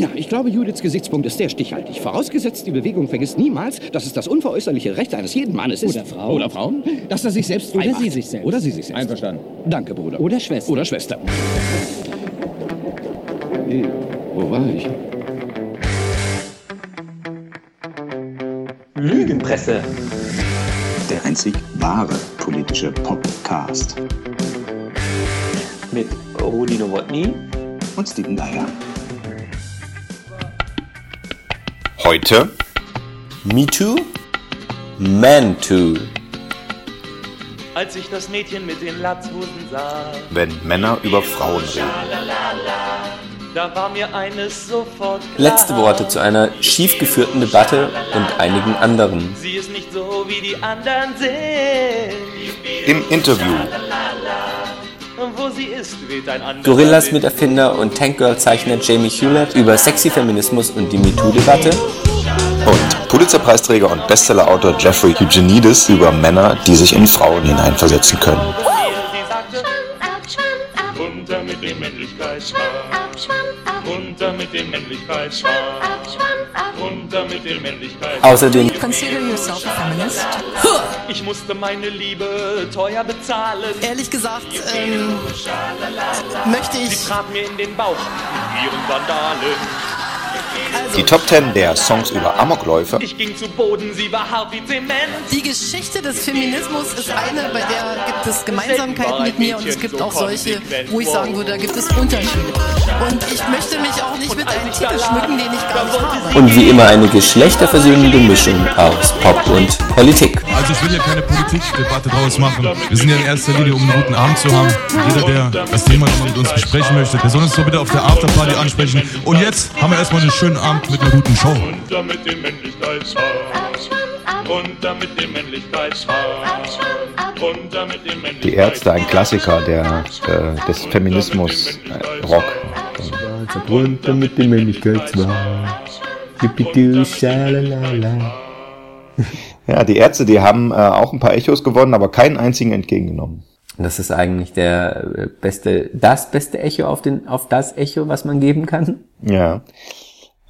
Ja, ich glaube, Judiths Gesichtspunkt ist sehr stichhaltig. Vorausgesetzt, die Bewegung vergisst niemals, dass es das unveräußerliche Recht eines jeden Mannes ist. Oder Frau. Oder Frau. Dass er sich selbst frei Oder macht. sie sich selbst. Oder sie sich selbst. Einverstanden. Danke, Bruder. Oder Schwester. Oder Schwester. Äh, Wo war ich? Lügenpresse. Der einzig wahre politische Podcast. Mit Rudi Nowotny. Und Steven Dyer. Heute Me Too? Man Too. Als ich das Mädchen mit den Latzhosen sah, wenn Männer über Frauen reden. da war mir eines sofort klar. Letzte Worte zu einer schief geführten Debatte und einigen anderen. Sie ist nicht so, wie die anderen sind. Im Interview Und wo sie ist, weht ein anderer Gorillas Wind. Miterfinder und Tankgirl-Zeichner Jamie Hewlett über sexy Feminismus und die MeToo-Debatte. Pulitzerpreisträger und Bestsellerautor Jeffrey Eugenides über Männer, die sich in Frauen hineinversetzen können. Sie runter mit dem Runter mit dem. Runter mit dem. Außerdem Consider yourself a feminist. Ich musste meine Liebe teuer bezahlen. Ehrlich gesagt, ähm, möchte Sie ich. trat mir in den Bauch mit ihren Vandalen. Die Top 10 der Songs über Amokläufe Ich ging zu Boden, sie war hart wie Zement. Die Geschichte des Feminismus ist eine, bei der gibt es Gemeinsamkeiten mit mir und es gibt auch solche, wo ich sagen würde, da gibt es Unterschiede. Und ich möchte mich auch nicht mit einem Titel schmücken, den ich gar nicht habe. und wie immer eine geschlechterversöhnende Mischung aus Pop und Politik. Also ich will ja keine Politikdebatte draus machen. Wir sind ja in erster Linie, um einen guten Abend zu haben. Jeder, der das Thema mit uns besprechen möchte, der soll uns doch bitte auf der Afterparty ansprechen. Und jetzt haben wir erstmal einen schönen Abend mit einer guten Show. Runter mit dem ab, Runter mit dem ab. Runter mit dem Männlichkeitsschwarm. Die Ärzte, ein Klassiker der, äh, des Feminismus äh, Rock. Runter mit dem. Ja, die Ärzte, die haben äh, auch ein paar Echos gewonnen, aber keinen einzigen entgegengenommen. Das ist eigentlich der äh, beste, das beste Echo auf den, auf das Echo, was man geben kann. Ja.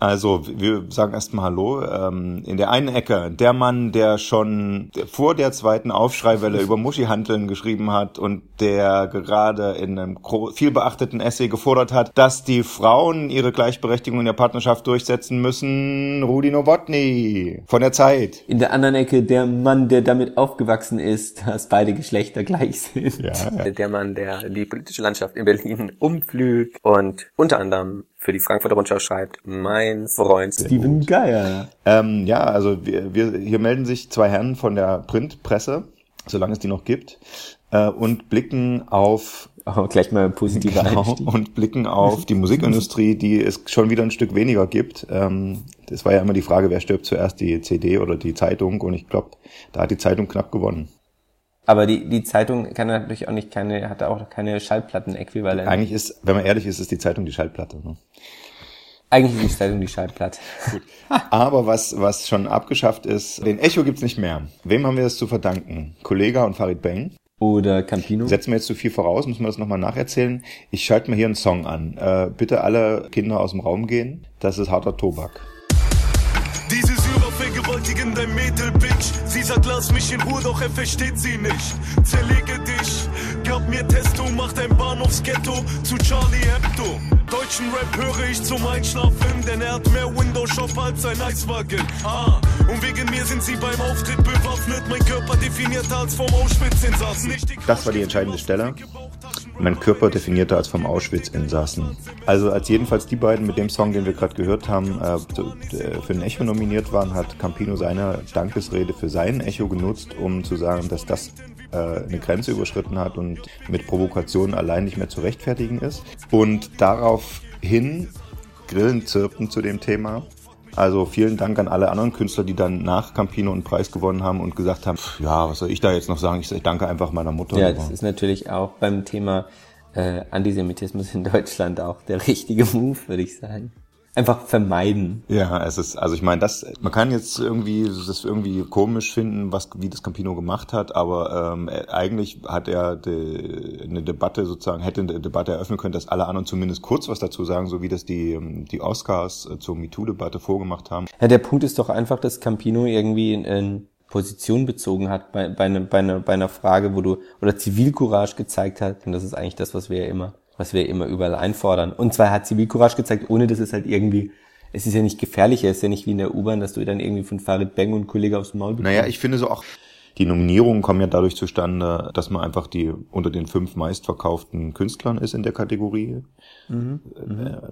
Also, wir sagen erstmal Hallo. Ähm, in der einen Ecke, der Mann, der schon vor der zweiten Aufschreiwelle über Muschihanteln geschrieben hat und der gerade in einem viel beachteten Essay gefordert hat, dass die Frauen ihre Gleichberechtigung in der Partnerschaft durchsetzen müssen, Rudi Nowotny von der Zeit. In der anderen Ecke der Mann, der damit aufgewachsen ist, dass beide Geschlechter gleich sind. Ja, Der Mann, der die politische Landschaft in Berlin umflügt und unter anderem für die Frankfurter Rundschau schreibt, mein Freund Steven Geier. Ähm, ja, also wir, wir, hier melden sich zwei Herren von der Printpresse, solange es die noch gibt, äh, und blicken auf Oh, gleich mal positive Genau, und blicken auf die Musikindustrie, die es schon wieder ein Stück weniger gibt. Ähm, das war ja immer die Frage, wer stirbt zuerst, die CD oder die Zeitung? Und ich glaube, da hat die Zeitung knapp gewonnen. Aber die, die Zeitung kann natürlich auch nicht keine, hat auch keine Schallplatten-Äquivalent. Eigentlich ist, wenn man ehrlich ist, ist die Zeitung die Schallplatte. Ne? Eigentlich ist die Zeitung die Schallplatte. Aber was, was schon abgeschafft ist, den Echo gibt's nicht mehr. Wem haben wir das zu verdanken? Kollega und Farid Bang. Oder Campino. Setzen wir jetzt zu viel voraus, müssen wir das nochmal nacherzählen. Ich schalte mir hier einen Song an. Äh, bitte alle Kinder aus dem Raum gehen. Das ist harter Tobak. Dieses übervergewaltigen dein Mädel, Bitch. Sie sagt, lass mich in Ruhe, doch er versteht sie nicht. Zerlege dich, gab mir Testo, macht ein Bahnhofsghetto zu Charlie Hebdo. Deutschen Rap höre ich zum Einschlafen, denn er hat mehr Windows-Shop als ein Eiswagen. Ah, und wegen mir sind sie beim Auftritt bewaffnet. Mein Körper definierter als vom Auschwitz-Insassen. Das war die entscheidende Stelle. Mein Körper definierter als vom Auschwitz-Insassen. Also als jedenfalls die beiden mit dem Song, den wir gerade gehört haben, äh, äh, für ein Echo nominiert waren, hat Campino seine Dankesrede für sein Echo genutzt, um zu sagen, dass das äh, eine Grenze überschritten hat und mit Provokationen allein nicht mehr zu rechtfertigen ist. Und daraufhin Grillen zirpten zu dem Thema. Also vielen Dank an alle anderen Künstler, die dann nach Campino einen Preis gewonnen haben und gesagt haben, "Pff, ja, was soll ich da jetzt noch sagen? Ich, danke einfach meiner Mutter. Ja, das ist natürlich auch beim Thema äh, Antisemitismus in Deutschland auch der richtige Move, würde ich sagen. Einfach vermeiden. Ja, es ist, also ich meine, das, man kann jetzt irgendwie das irgendwie komisch finden, was wie das Campino gemacht hat, aber ähm, eigentlich hat er de, eine Debatte sozusagen, hätte eine Debatte eröffnen können, dass alle anderen zumindest kurz was dazu sagen, so wie das die die Oscars äh, zur MeToo-Debatte vorgemacht haben. Ja, der Punkt ist doch einfach, dass Campino irgendwie in, in Position bezogen hat bei, bei, ne, bei, einer, bei einer Frage, wo du oder Zivilcourage gezeigt hat. Und das ist eigentlich das, was wir ja immer was wir immer überall einfordern. Und zwar hat Zivilcourage gezeigt, ohne dass es halt irgendwie, es ist ja nicht gefährlich, es ist ja nicht wie in der U-Bahn, dass du dann irgendwie von Farid Beng und Kollege aufs Maul bekommst. Naja, ich finde so auch, die Nominierungen kommen ja dadurch zustande, dass man einfach die unter den fünf meistverkauften Künstlern ist in der Kategorie. Mhm.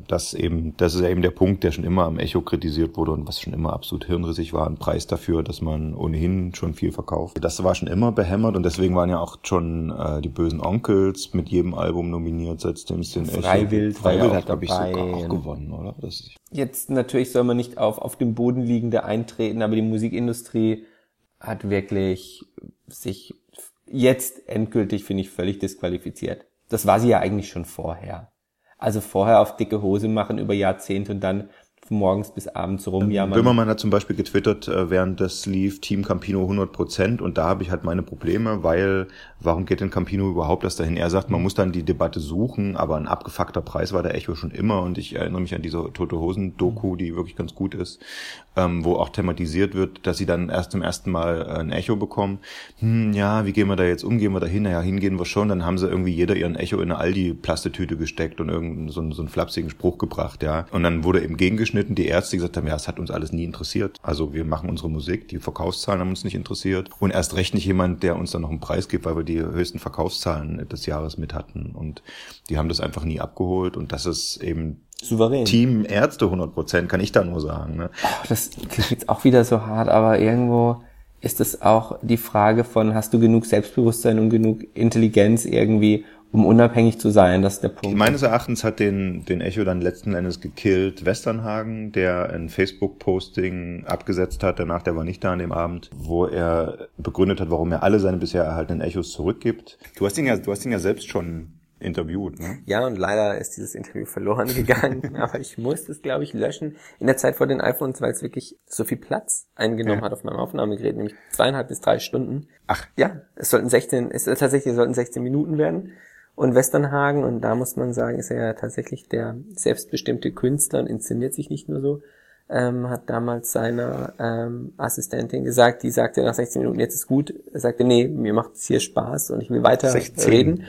Das eben, das ist ja eben der Punkt, der schon immer am Echo kritisiert wurde und was schon immer absolut hirnrissig war, ein Preis dafür, dass man ohnehin schon viel verkauft. Das war schon immer behämmert und deswegen waren ja auch schon äh, die bösen Onkels mit jedem Album nominiert, seitdem es den Echo. Freiwild, Freiwild hat, glaube ich, sogar auch gewonnen, oder? Jetzt natürlich soll man nicht auf, auf dem Boden liegende eintreten, aber die Musikindustrie hat wirklich sich jetzt endgültig, finde ich, völlig disqualifiziert. Das war sie ja eigentlich schon vorher. Also vorher auf dicke Hose machen über Jahrzehnte und dann von morgens bis abends rumjammern. Böhmermann hat zum Beispiel getwittert, äh, während das lief, Team Campino 100 Prozent und da habe ich halt meine Probleme, weil warum geht denn Campino überhaupt das dahin? Er sagt, man muss dann die Debatte suchen, aber ein abgefuckter Preis war der Echo schon immer und ich erinnere mich an diese Tote Hosen Doku, die wirklich ganz gut ist, ähm, wo auch thematisiert wird, dass sie dann erst zum ersten Mal äh, ein Echo bekommen. Hm, ja, wie gehen wir da jetzt um? Gehen wir da hin? Naja, hingehen wir schon. Dann haben sie irgendwie jeder ihren Echo in eine Aldi-Plastetüte gesteckt und irgendeinen so, so einen flapsigen Spruch gebracht, ja. Und dann wurde eben gegengeschnitten, die Ärzte gesagt haben, ja, es hat uns alles nie interessiert. Also wir machen unsere Musik, die Verkaufszahlen haben uns nicht interessiert und erst recht nicht jemand, der uns dann noch einen Preis gibt, weil wir die höchsten Verkaufszahlen des Jahres mit hatten. Und die haben das einfach nie abgeholt und das ist eben Souverän. Team Ärzte 100 Prozent, kann ich da nur sagen. Ne? Oh, das klingt jetzt auch wieder so hart, aber irgendwo ist es auch die Frage von, hast du genug Selbstbewusstsein und genug Intelligenz irgendwie, um unabhängig zu sein, das ist der Punkt. Meines Erachtens hat den, den Echo dann letzten Endes gekillt Westernhagen, der ein Facebook-Posting abgesetzt hat, danach, der war nicht da an dem Abend, wo er begründet hat, warum er alle seine bisher erhaltenen Echos zurückgibt. Du hast ihn ja, du hast ihn ja selbst schon interviewt, ne? Ja, und leider ist dieses Interview verloren gegangen, aber ich musste es, glaube ich, löschen in der Zeit vor den iPhones, weil es wirklich so viel Platz eingenommen ja. hat auf meinem Aufnahmegerät, nämlich zweieinhalb bis drei Stunden. Ach. Ja, es sollten 16, es tatsächlich sollten 16 Minuten werden und Westernhagen. Und da muss man sagen, ist er ja tatsächlich der selbstbestimmte Künstler und inszeniert sich nicht nur so. Ähm, hat damals seiner ähm, Assistentin gesagt, die sagte nach 16 Minuten, jetzt ist gut. Er sagte, nee, mir macht es hier Spaß und ich will weiter 16. reden.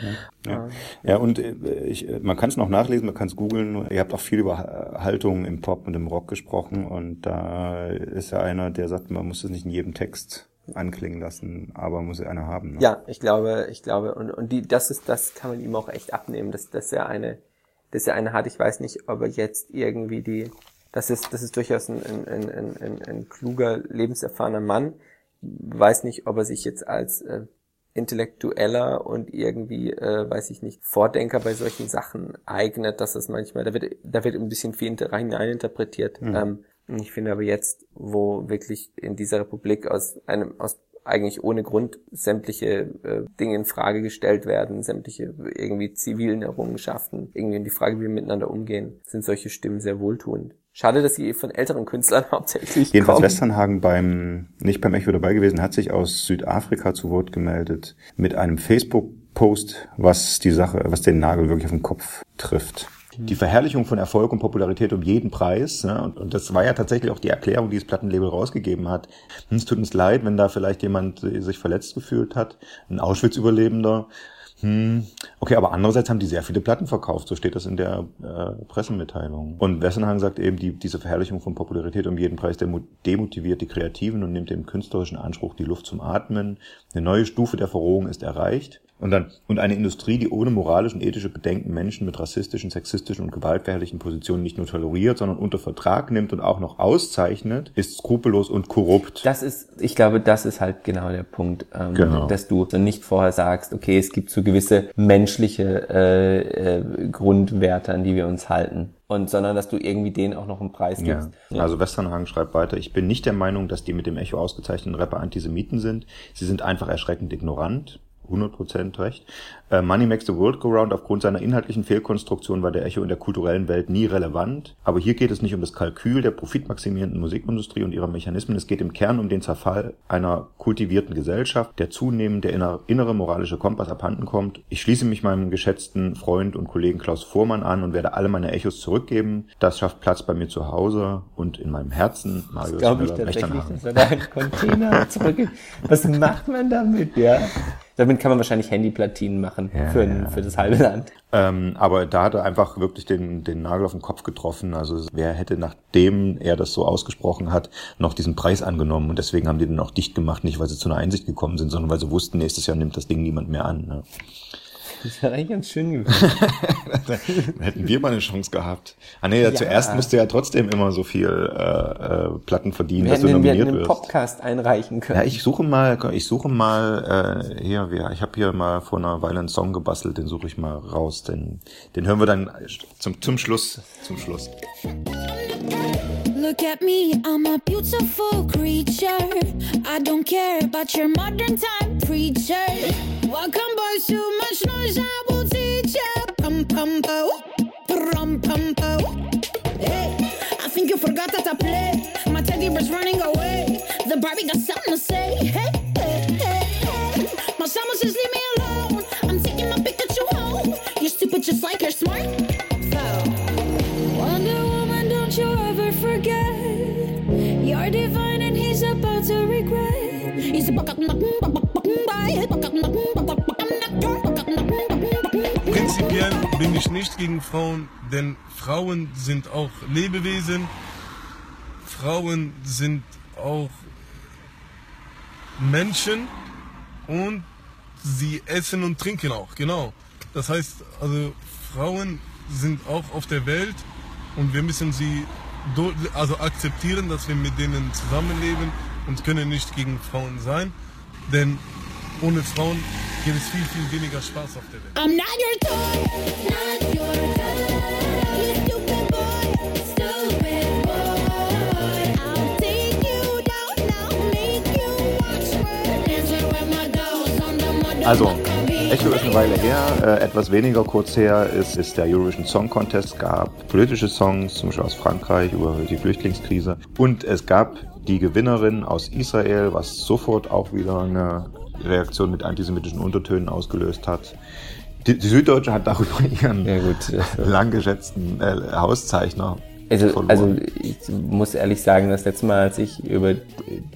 Ja, ja. ja und äh, ich, man kann es noch nachlesen, man kann es googeln. Ihr habt auch viel über Haltung im Pop und im Rock gesprochen und da ist ja einer, der sagt, man muss es nicht in jedem Text anklingen lassen, aber muss er eine haben. Ne? Ja, ich glaube, ich glaube, und, und die, das ist, das kann man ihm auch echt abnehmen, dass, dass er eine, dass er eine hat. Ich weiß nicht, ob er jetzt irgendwie die, das ist, das ist durchaus ein, ein, ein, ein, ein kluger, lebenserfahrener Mann. Weiß nicht, ob er sich jetzt als äh, intellektueller und irgendwie, äh, weiß ich nicht, Vordenker bei solchen Sachen eignet, dass das manchmal, da wird, da wird ein bisschen viel rein interpretiert. Mhm. Ähm, ich finde aber jetzt, wo wirklich in dieser Republik aus einem, aus eigentlich ohne Grund sämtliche äh, Dinge in Frage gestellt werden, sämtliche irgendwie zivilen Errungenschaften, irgendwie in die Frage, wie wir miteinander umgehen, sind solche Stimmen sehr wohltuend. Schade, dass sie von älteren Künstlern hauptsächlich Jedenfalls kommen. Westernhagen beim, nicht beim Echo dabei gewesen, hat sich aus Südafrika zu Wort gemeldet mit einem Facebook-Post, was die Sache, was den Nagel wirklich auf den Kopf trifft die Verherrlichung von Erfolg und Popularität um jeden Preis. Ne? Und, und, das war ja tatsächlich auch die Erklärung, die das Plattenlabel rausgegeben hat. Hm, es tut uns leid, wenn da vielleicht jemand sich verletzt gefühlt hat, ein Auschwitz-Überlebender. Hm, okay, aber andererseits haben die sehr viele Platten verkauft, so steht das in der äh, Pressemitteilung. Und Wessenhang sagt eben, die, diese Verherrlichung von Popularität um jeden Preis demotiviert die Kreativen und nimmt dem künstlerischen Anspruch die Luft zum Atmen. Eine neue Stufe der Verrohung ist erreicht. Und dann, und eine Industrie, die ohne moralische und ethische Bedenken Menschen mit rassistischen, sexistischen und gewaltverherrlichen Positionen nicht nur toleriert, sondern unter Vertrag nimmt und auch noch auszeichnet, ist skrupellos und korrupt. Das ist, ich glaube, das ist halt genau der Punkt, ähm, genau. dass du nicht vorher sagst, okay, es gibt so gewisse menschliche äh, äh, Grundwerte, an die wir uns halten und sondern dass du irgendwie denen auch noch einen Preis gibst. Ja. ja. Also Westernhagen schreibt weiter, ich bin nicht der Meinung, dass die mit dem Echo ausgezeichneten Rapper Antisemiten sind. Sie sind einfach erschreckend ignorant 100% recht. Äh, Money Makes the World Go Round aufgrund seiner inhaltlichen Fehlkonstruktion war der Echo in der kulturellen Welt nie relevant. Aber hier geht es nicht um das Kalkül der profitmaximierenden Musikindustrie und ihrer Mechanismen. Es geht im Kern um den Zerfall einer kultivierten Gesellschaft, der zunehmend der innere, innere moralische Kompass abhanden kommt. Ich schließe mich meinem geschätzten Freund und Kollegen Klaus Vormann an und werde alle meine Echos zurückgeben. Das schafft Platz bei mir zu Hause und in meinem Herzen. Marius Glaube ich tatsächlich, dass er da einen Container zurückgibt. Was macht man damit, ja? Damit kann man wahrscheinlich Handyplatinen machen Ja, für, ja. für das halbe Land. Ähm, aber da hat er einfach wirklich den, den Nagel auf den Kopf getroffen. Also wer hätte, nachdem er das so ausgesprochen hat, noch diesen Preis angenommen. Und deswegen haben die den auch dicht gemacht, nicht weil sie zu einer Einsicht gekommen sind, sondern weil sie wussten, nächstes Jahr nimmt das Ding niemand mehr an. Ne? Das wäre eigentlich ganz schön gewesen. Dann hätten wir mal eine Chance gehabt. Ah nee, ja. zuerst musst du ja trotzdem immer so viel äh, äh, Platten verdienen, Wir dass du hätten, den- wir hätten nominiert einen wirst. Podcast einreichen können. Ja, ich suche mal, ich suche mal, äh, hier, ich habe hier mal vor einer Weile einen Song gebastelt, den suche ich mal raus, den, den hören wir dann zum, zum Schluss, zum Schluss. Look at me, I'm a beautiful creature. I don't care about your modern time preacher. Welcome, boys, too much noise, I will teach ya. Pum pum po, pum pum po. Hey, I think you forgot that I play. My teddy bear's running away. The Barbie got something to say. Gegen Frauen, denn Frauen sind auch Lebewesen. Frauen sind auch Menschen und sie essen und trinken auch, genau. Das heißt, also Frauen sind auch auf der Welt und wir müssen sie also akzeptieren, dass wir mit denen zusammenleben und können nicht gegen Frauen sein, denn ohne Frauen gibt es viel, viel weniger Spaß auf der Welt. I'm not your toy, not your toy. You stupid boy, stupid boy. I'll take you down now, make you watch me. Dancing with my girls on the mother. Also, Echo ist eine Weile her, äh, etwas weniger kurz her ist, ist der Eurovision Song Contest. Es gab politische Songs, zum Beispiel aus Frankreich über die Flüchtlingskrise. Und es gab die Gewinnerin aus Israel, was sofort auch wieder eine Reaktion mit antisemitischen Untertönen ausgelöst hat. Die, die Süddeutsche hat darüber ihren Ja, gut. lang geschätzten äh, Hauszeichner Also, also ich muss ehrlich sagen, das letzte Mal, als ich über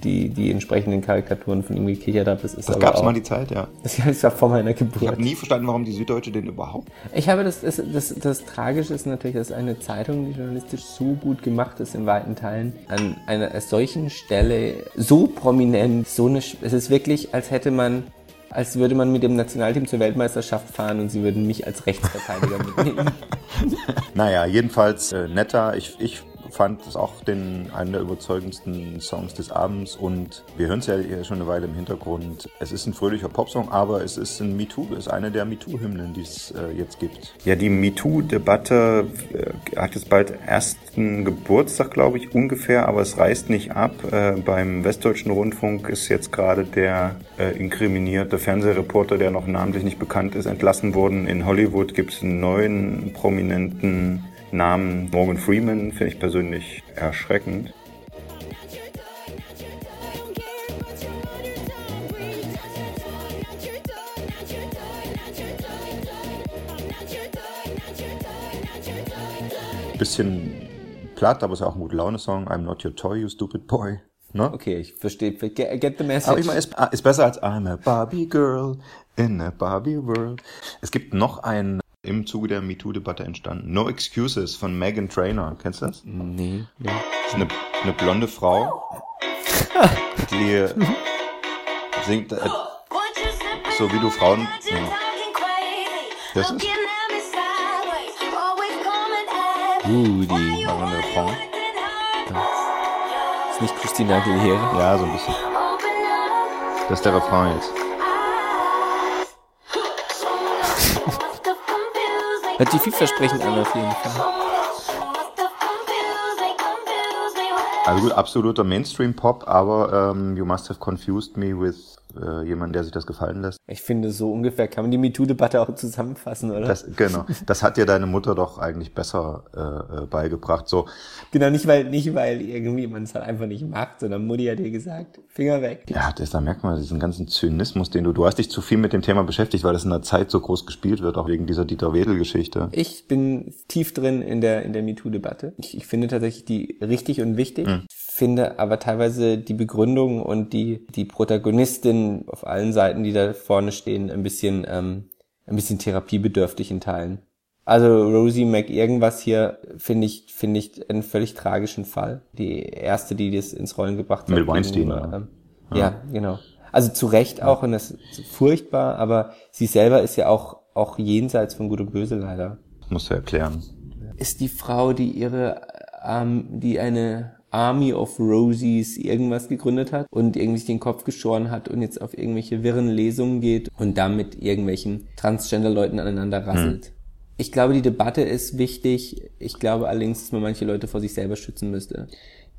die, die entsprechenden Karikaturen von ihm gekichert habe, das ist das gab es mal die Zeit, ja. das war vor meiner Ich Geburt. habe nie verstanden, warum die Süddeutsche den überhaupt Ich habe das, das, das, das Tragische ist natürlich, dass eine Zeitung, die journalistisch so gut gemacht ist in weiten Teilen, an einer solchen Stelle so prominent, so eine, es ist wirklich, als hätte man, als würde man mit dem Nationalteam zur Weltmeisterschaft fahren und sie würden mich als Rechtsverteidiger mitnehmen. Naja, jedenfalls äh, netter. Ich, ich fand es auch den, einen der überzeugendsten Songs des Abends und wir hören es ja schon eine Weile im Hintergrund. Es ist ein fröhlicher Popsong, aber es ist ein MeToo, es ist eine der MeToo-Hymnen, die es äh, jetzt gibt. Ja, die MeToo-Debatte äh, hat jetzt bald ersten Geburtstag, glaube ich, ungefähr, aber es reißt nicht ab. Äh, beim Westdeutschen Rundfunk ist jetzt gerade der äh, inkriminierte Fernsehreporter, der noch namentlich nicht bekannt ist, entlassen worden. In Hollywood gibt es einen neuen prominenten Namen Morgan Freeman, finde ich persönlich erschreckend. Bisschen platt, aber es ist auch ein guter Laune-Song. I'm not your toy, you stupid boy. Ne? Okay, ich verstehe, get, get the message. Aber ich meine, ist, ist besser als I'm a Barbie Girl in a Barbie World. Es gibt noch ein im Zuge der MeToo-Debatte entstanden. No Excuses von Megan Trainor. Kennst du das? nee, nee. Das ist eine, eine blonde Frau, die singt äh, so wie du Frauen. Ja. Das ist Uh, wir eine Frau. ist nicht Christina Aguilera. Ja, so ein bisschen. Das ist der Refrain jetzt. Hört sich vielversprechend an auf jeden Fall. Also gut, absoluter Mainstream-Pop, aber ähm, You Must Have Confused Me with äh, jemand, der sich das gefallen lässt. Ich finde, so ungefähr kann man die MeToo-Debatte auch zusammenfassen, oder? Das, genau. Das hat dir deine Mutter doch eigentlich besser äh, äh, beigebracht. So. Genau, nicht weil, nicht weil irgendwie man es halt einfach nicht macht, sondern Mutti hat dir gesagt, Finger weg. Ja, das, da merkt man diesen ganzen Zynismus, den du, du hast dich zu viel mit dem Thema beschäftigt, weil das in der Zeit so groß gespielt wird, auch wegen dieser Dieter Wedel-Geschichte. Ich bin tief drin in der, in der MeToo-Debatte. Ich, ich finde tatsächlich die richtig und wichtig. Mhm. Finde aber teilweise die Begründung und die, die Protagonistin auf allen Seiten, die da vorne stehen, ein bisschen, ähm, ein bisschen therapiebedürftig in Teilen. Also Rosie Mac irgendwas hier finde ich, finde ich einen völlig tragischen Fall. Die erste, die das ins Rollen gebracht hat. Mit Weinstein, ja. ähm, ja, genau. Also zu Recht auch und das ist furchtbar, aber sie selber ist ja auch, auch jenseits von Gut und Böse leider. Musst du erklären. Ist die Frau, die ihre, ähm, die eine Army of Rosies irgendwas gegründet hat und irgendwie sich den Kopf geschoren hat und jetzt auf irgendwelche wirren Lesungen geht und damit irgendwelchen Transgender-Leuten aneinander rasselt. Ich glaube, die Debatte ist wichtig. Ich glaube allerdings, dass man manche Leute vor sich selber schützen müsste.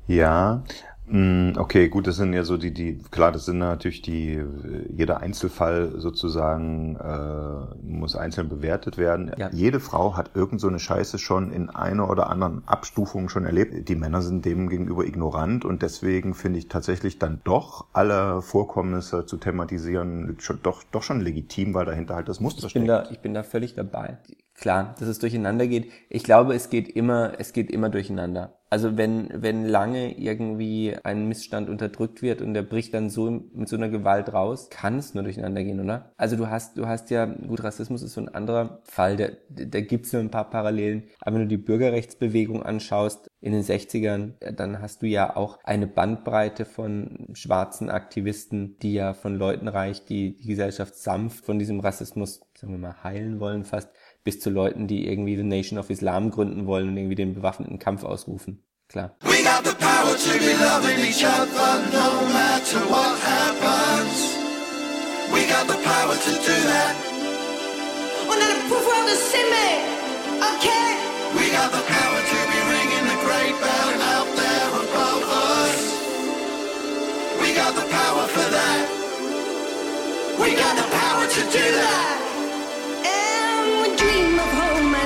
Ja, okay, gut, das sind ja so die, die, klar, das sind natürlich die, äh, jeder Einzelfall sozusagen äh, muss einzeln bewertet werden. Ja. Jede Frau hat irgend so eine Scheiße schon in einer oder anderen Abstufung schon erlebt. Die Männer sind dem gegenüber ignorant und deswegen finde ich tatsächlich dann doch alle Vorkommnisse zu thematisieren schon, doch, doch schon legitim, weil dahinter halt das Muster Ich bin steckt. da, ich bin da völlig dabei. Klar, dass es durcheinander geht. Ich glaube, es geht immer, es geht immer durcheinander. Also wenn, wenn lange irgendwie ein Missstand unterdrückt wird und der bricht dann so mit so einer Gewalt raus, kann es nur durcheinander gehen, oder? Also du hast, du hast ja, gut, Rassismus ist so ein anderer Fall, da, da gibt's nur ein paar Parallelen. Aber wenn du die Bürgerrechtsbewegung anschaust in den 60ern, äh, dann hast du ja auch eine Bandbreite von schwarzen Aktivisten, die ja von Leuten reicht, die die Gesellschaft sanft von diesem Rassismus, sagen wir mal, heilen wollen fast, bis zu Leuten, die irgendwie the Nation of Islam gründen wollen und irgendwie den bewaffneten Kampf ausrufen. Klar. We got the power to be loving each other no matter what happens. We got the power to do that. On a pouvoir de s'aimer, ok? We got the power to be ringing the great bell out there above us. We got the power for that. We got the power to do that.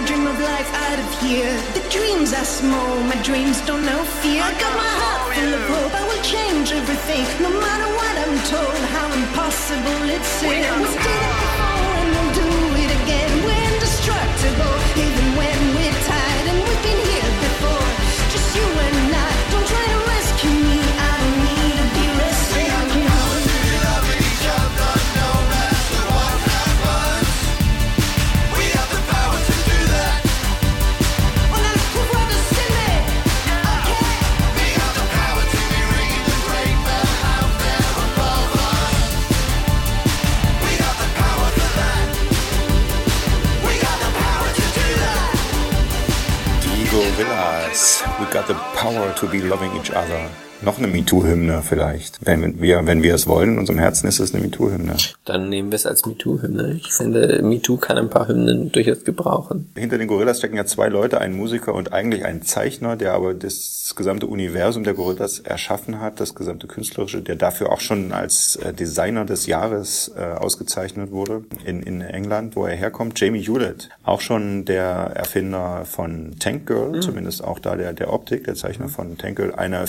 I dream of life out of here. The dreams are small, my dreams don't know fear. I got my heart full of hope, I will change everything. No matter what I'm told, how impossible it seems. Gorillas. We got the power to be loving each other. Noch eine MeToo-Hymne vielleicht. Wenn wir, wenn wir es wollen, in unserem Herzen ist es eine MeToo-Hymne. Dann nehmen wir es als MeToo-Hymne. Ich finde, MeToo kann ein paar Hymnen durchaus gebrauchen. Hinter den Gorillas stecken ja zwei Leute, ein Musiker und eigentlich ein Zeichner, der aber das gesamte Universum der Gorillas erschaffen hat, das gesamte Künstlerische, der dafür auch schon als äh, Designer des Jahres äh, ausgezeichnet wurde in, in England, wo er herkommt. Jamie Hewlett, auch schon der Erfinder von Tank Girl, zumindest auch da der, der Optik, der Zeichner von Tank Girl, eine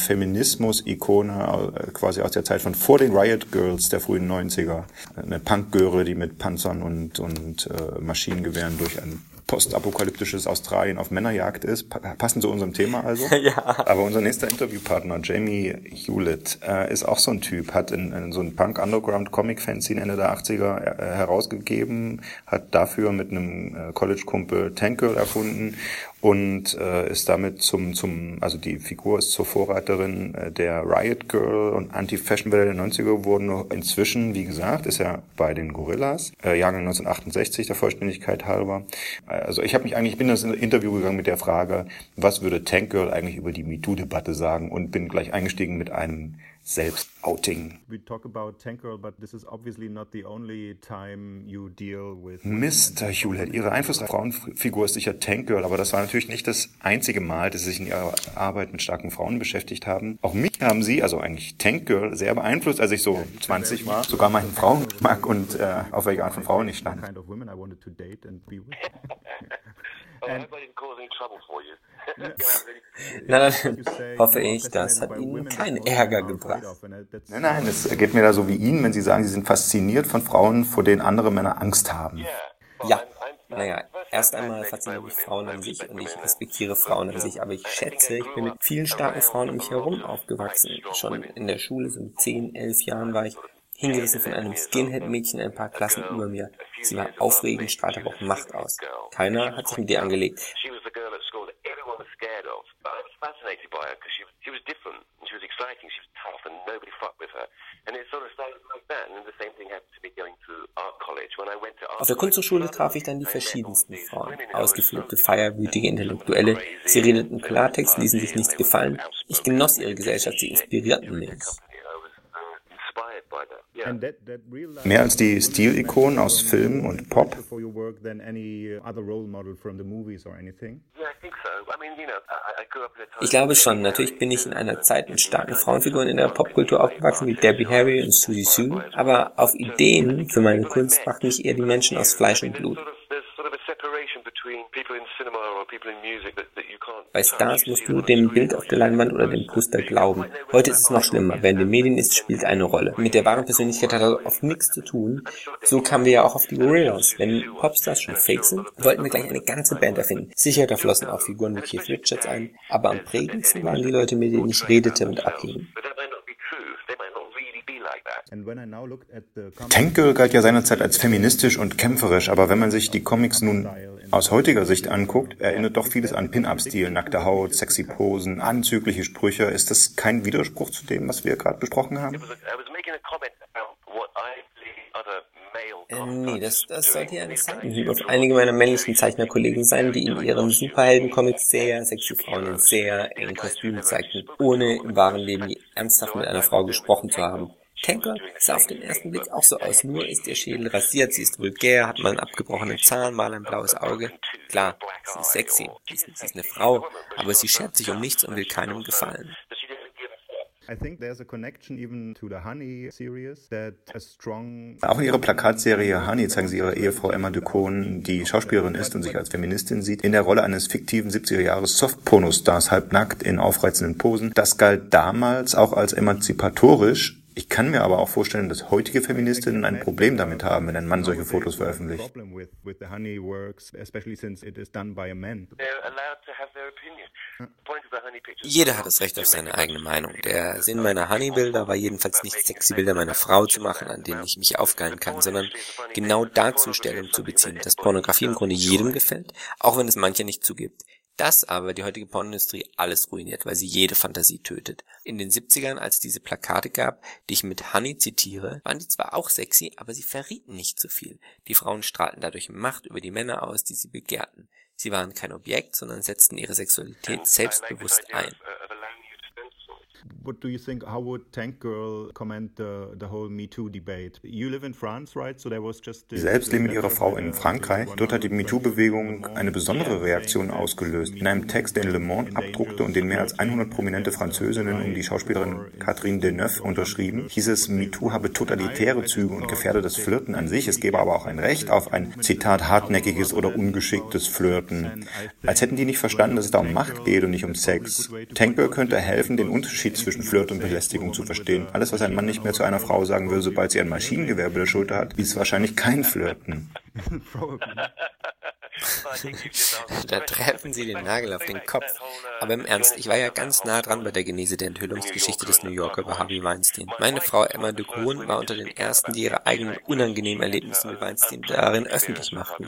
Feminismus-Ikone äh, quasi aus der Zeit von vor den Riot Girls der frühen 90er. Eine Punkgöre, die mit Panzern und, und äh, Maschinengewehren durch ein postapokalyptisches Australien auf Männerjagd ist. Pa passend zu unserem Thema also. Ja. Aber unser nächster Interviewpartner, Jamie Hewlett, äh, ist auch so ein Typ, hat in, in so ein Punk-Underground-Comic-Fanzine Ende der 80er äh, herausgegeben, hat dafür mit einem äh, College-Kumpel Tank Girl erfunden und äh, ist damit zum, zum, also die Figur ist zur Vorreiterin äh, der Riot Girl und Anti-Fashion-Welle der 90er geworden. Inzwischen, wie gesagt, ist er bei den Gorillas, äh, Jahrgang 1968 der Vollständigkeit halber. Äh, Also ich habe mich eigentlich, ich bin in das Interview gegangen mit der Frage, was würde Tank Girl eigentlich über die MeToo-Debatte sagen und bin gleich eingestiegen mit einem Selbstouting. We talk about Tank Girl, but this is obviously not the only time you deal with. Mr. Hewlett, Ihre einflussreiche Frauenfigur ist sicher Tank Girl, aber das war natürlich nicht das einzige Mal, dass Sie sich in Ihrer Arbeit mit starken Frauen beschäftigt haben. Auch mich haben Sie, also eigentlich Tank Girl, sehr beeinflusst, als ich so 20 war. Sogar meinen Frauengeschmack und äh, auf welche Art von Frauen ich stand. Na, dann hoffe ich, das hat Ihnen keinen Ärger gebracht. Nein, nein, es geht mir da so wie Ihnen, wenn Sie sagen, Sie sind fasziniert von Frauen, vor denen andere Männer Angst haben. Ja, naja, erst einmal faszinieren mich Frauen an sich und ich respektiere Frauen an sich, aber ich schätze, ich bin mit vielen starken Frauen um mich herum aufgewachsen. Schon in der Schule, so mit 10, 11 Jahren war ich hingerissen von einem Skinhead-Mädchen ein paar Klassen über mir. Sie war aufregend, strahlte aber auch Macht aus. Keiner hat sich mit ihr angelegt. She was the girl at school that everyone was scared of. But I was fascinated by her because she was, she was different and she was exciting. She was tough and nobody fucked with her. And it sort of started like that. And then the same thing happened to me going to art college. When I went to art Auf der Kunsthochschule traf ich dann die verschiedensten Frauen. Ausgeflippte, feierwütige Intellektuelle. Sie redeten Klartext, ließen sich nichts gefallen. Ich genoss ihre Gesellschaft, sie inspirierten mich. life Mehr als die Stilikonen aus Film und Pop. for your work than any other role model from the movies or anything. Yeah, Ich glaube schon, natürlich bin ich in einer Zeit mit starken Frauenfiguren in der Popkultur aufgewachsen, wie Debbie Harry und Susie Sue, aber auf Ideen für meine Kunst brachten mich eher die Menschen aus Fleisch und Blut. Bei Stars musst du dem Bild auf der Leinwand oder dem Poster glauben. Heute ist es noch schlimmer. Wer in den Medien ist, spielt eine Rolle. Mit der wahren Persönlichkeit hat er oft nichts zu tun. So kamen wir ja auch auf die Gorillas. Wenn Popstars schon fake sind, wollten wir gleich eine ganze Band erfinden. Sicher, da flossen auch Figuren wie Keith Richards ein, aber am prägendsten waren die Leute, mit denen ich redete und abhing. Tank Girl galt ja seinerzeit als feministisch und kämpferisch, aber wenn man sich die Comics nun aus heutiger Sicht anguckt, erinnert doch vieles an Pin-Up-Stil, nackte Haut, sexy Posen, anzügliche Sprüche. Ist das kein Widerspruch zu dem, was wir gerade besprochen haben? Äh, nee, das, das sollte ja ein Seitenhieb auf einige meiner männlichen Zeichnerkollegen sein, die in ihren Superhelden-Comics sehr sexy Frauen in sehr engen Kostümen zeigten, ohne im wahren Leben ernsthaft mit einer Frau gesprochen zu haben. Tanker sah auf den ersten Blick auch so aus, nur ist ihr Schädel rasiert, sie ist vulgär, hat mal einen abgebrochenen Zahn, mal ein blaues Auge. Klar, sie ist sexy, sie ist, sie ist eine Frau, aber sie schert sich um nichts und will keinem gefallen. I think there's a connection even to the Honey series that a strong Auch in ihrer Plakatserie Honey zeigen sie ihre Ehefrau Emma Ducon, die Schauspielerin ist und sich als Feministin sieht, in der Rolle eines fiktiven 70er Jahres Soft-Pornostars, halbnackt in aufreizenden Posen. Das galt damals auch als emanzipatorisch. Ich kann mir aber auch vorstellen, dass heutige Feministinnen ein Problem damit haben, wenn ein Mann solche Fotos veröffentlicht. problem with with the Honey works, especially since it is done by a man. They're allowed to have their opinion. The point of the honey picture. Jeder hat das Recht auf seine eigene Meinung. Der Sinn meiner Honey-Bilder war jedenfalls nicht sexy Bilder meiner Frau zu machen, an denen ich mich aufgeilen kann, sondern genau dazu Stellung zu beziehen, dass Pornografie im Grunde jedem gefällt, auch wenn es manche nicht zugibt. Das aber die heutige Pornindustrie alles ruiniert, weil sie jede Fantasie tötet. In den 70ern, als es diese Plakate gab, die ich mit Honey zitiere, waren die zwar auch sexy, aber sie verrieten nicht so viel. Die Frauen strahlten dadurch Macht über die Männer aus, die sie begehrten. Sie waren kein Objekt, sondern setzten ihre Sexualität selbstbewusst ein. What do you think? How would Tank Girl comment the the whole Me Too debate? You live in France, right? So there was just Sie selbst leben mit ihrer Frau in Frankreich. Dort hat die MeToo-Bewegung eine besondere Reaktion ausgelöst. In einem Text, den Le Monde abdruckte und den mehr als 100 prominente Französinnen um die Schauspielerin Catherine Deneuve unterschrieben, hieß es, MeToo habe totalitäre Züge und gefährde das Flirten an sich. Es gebe aber auch ein Recht auf ein, Zitat, hartnäckiges oder ungeschicktes Flirten. Als hätten die nicht verstanden, dass es da um Macht geht und nicht um Sex. Tank Girl könnte helfen, den Unterschied zwischen Flirt und Belästigung zu verstehen. Alles, was ein Mann nicht mehr zu einer Frau sagen will, sobald sie ein Maschinengewehr über der Schulter hat, ist wahrscheinlich kein Flirten. Da treffen Sie den Nagel auf den Kopf. Aber im Ernst, ich war ja ganz nah dran bei der Genese der Enthüllungsgeschichte des New Yorker über Harvey Weinstein. Meine Frau Emma de Coon war unter den ersten, die ihre eigenen unangenehmen Erlebnisse mit Weinstein darin öffentlich machten.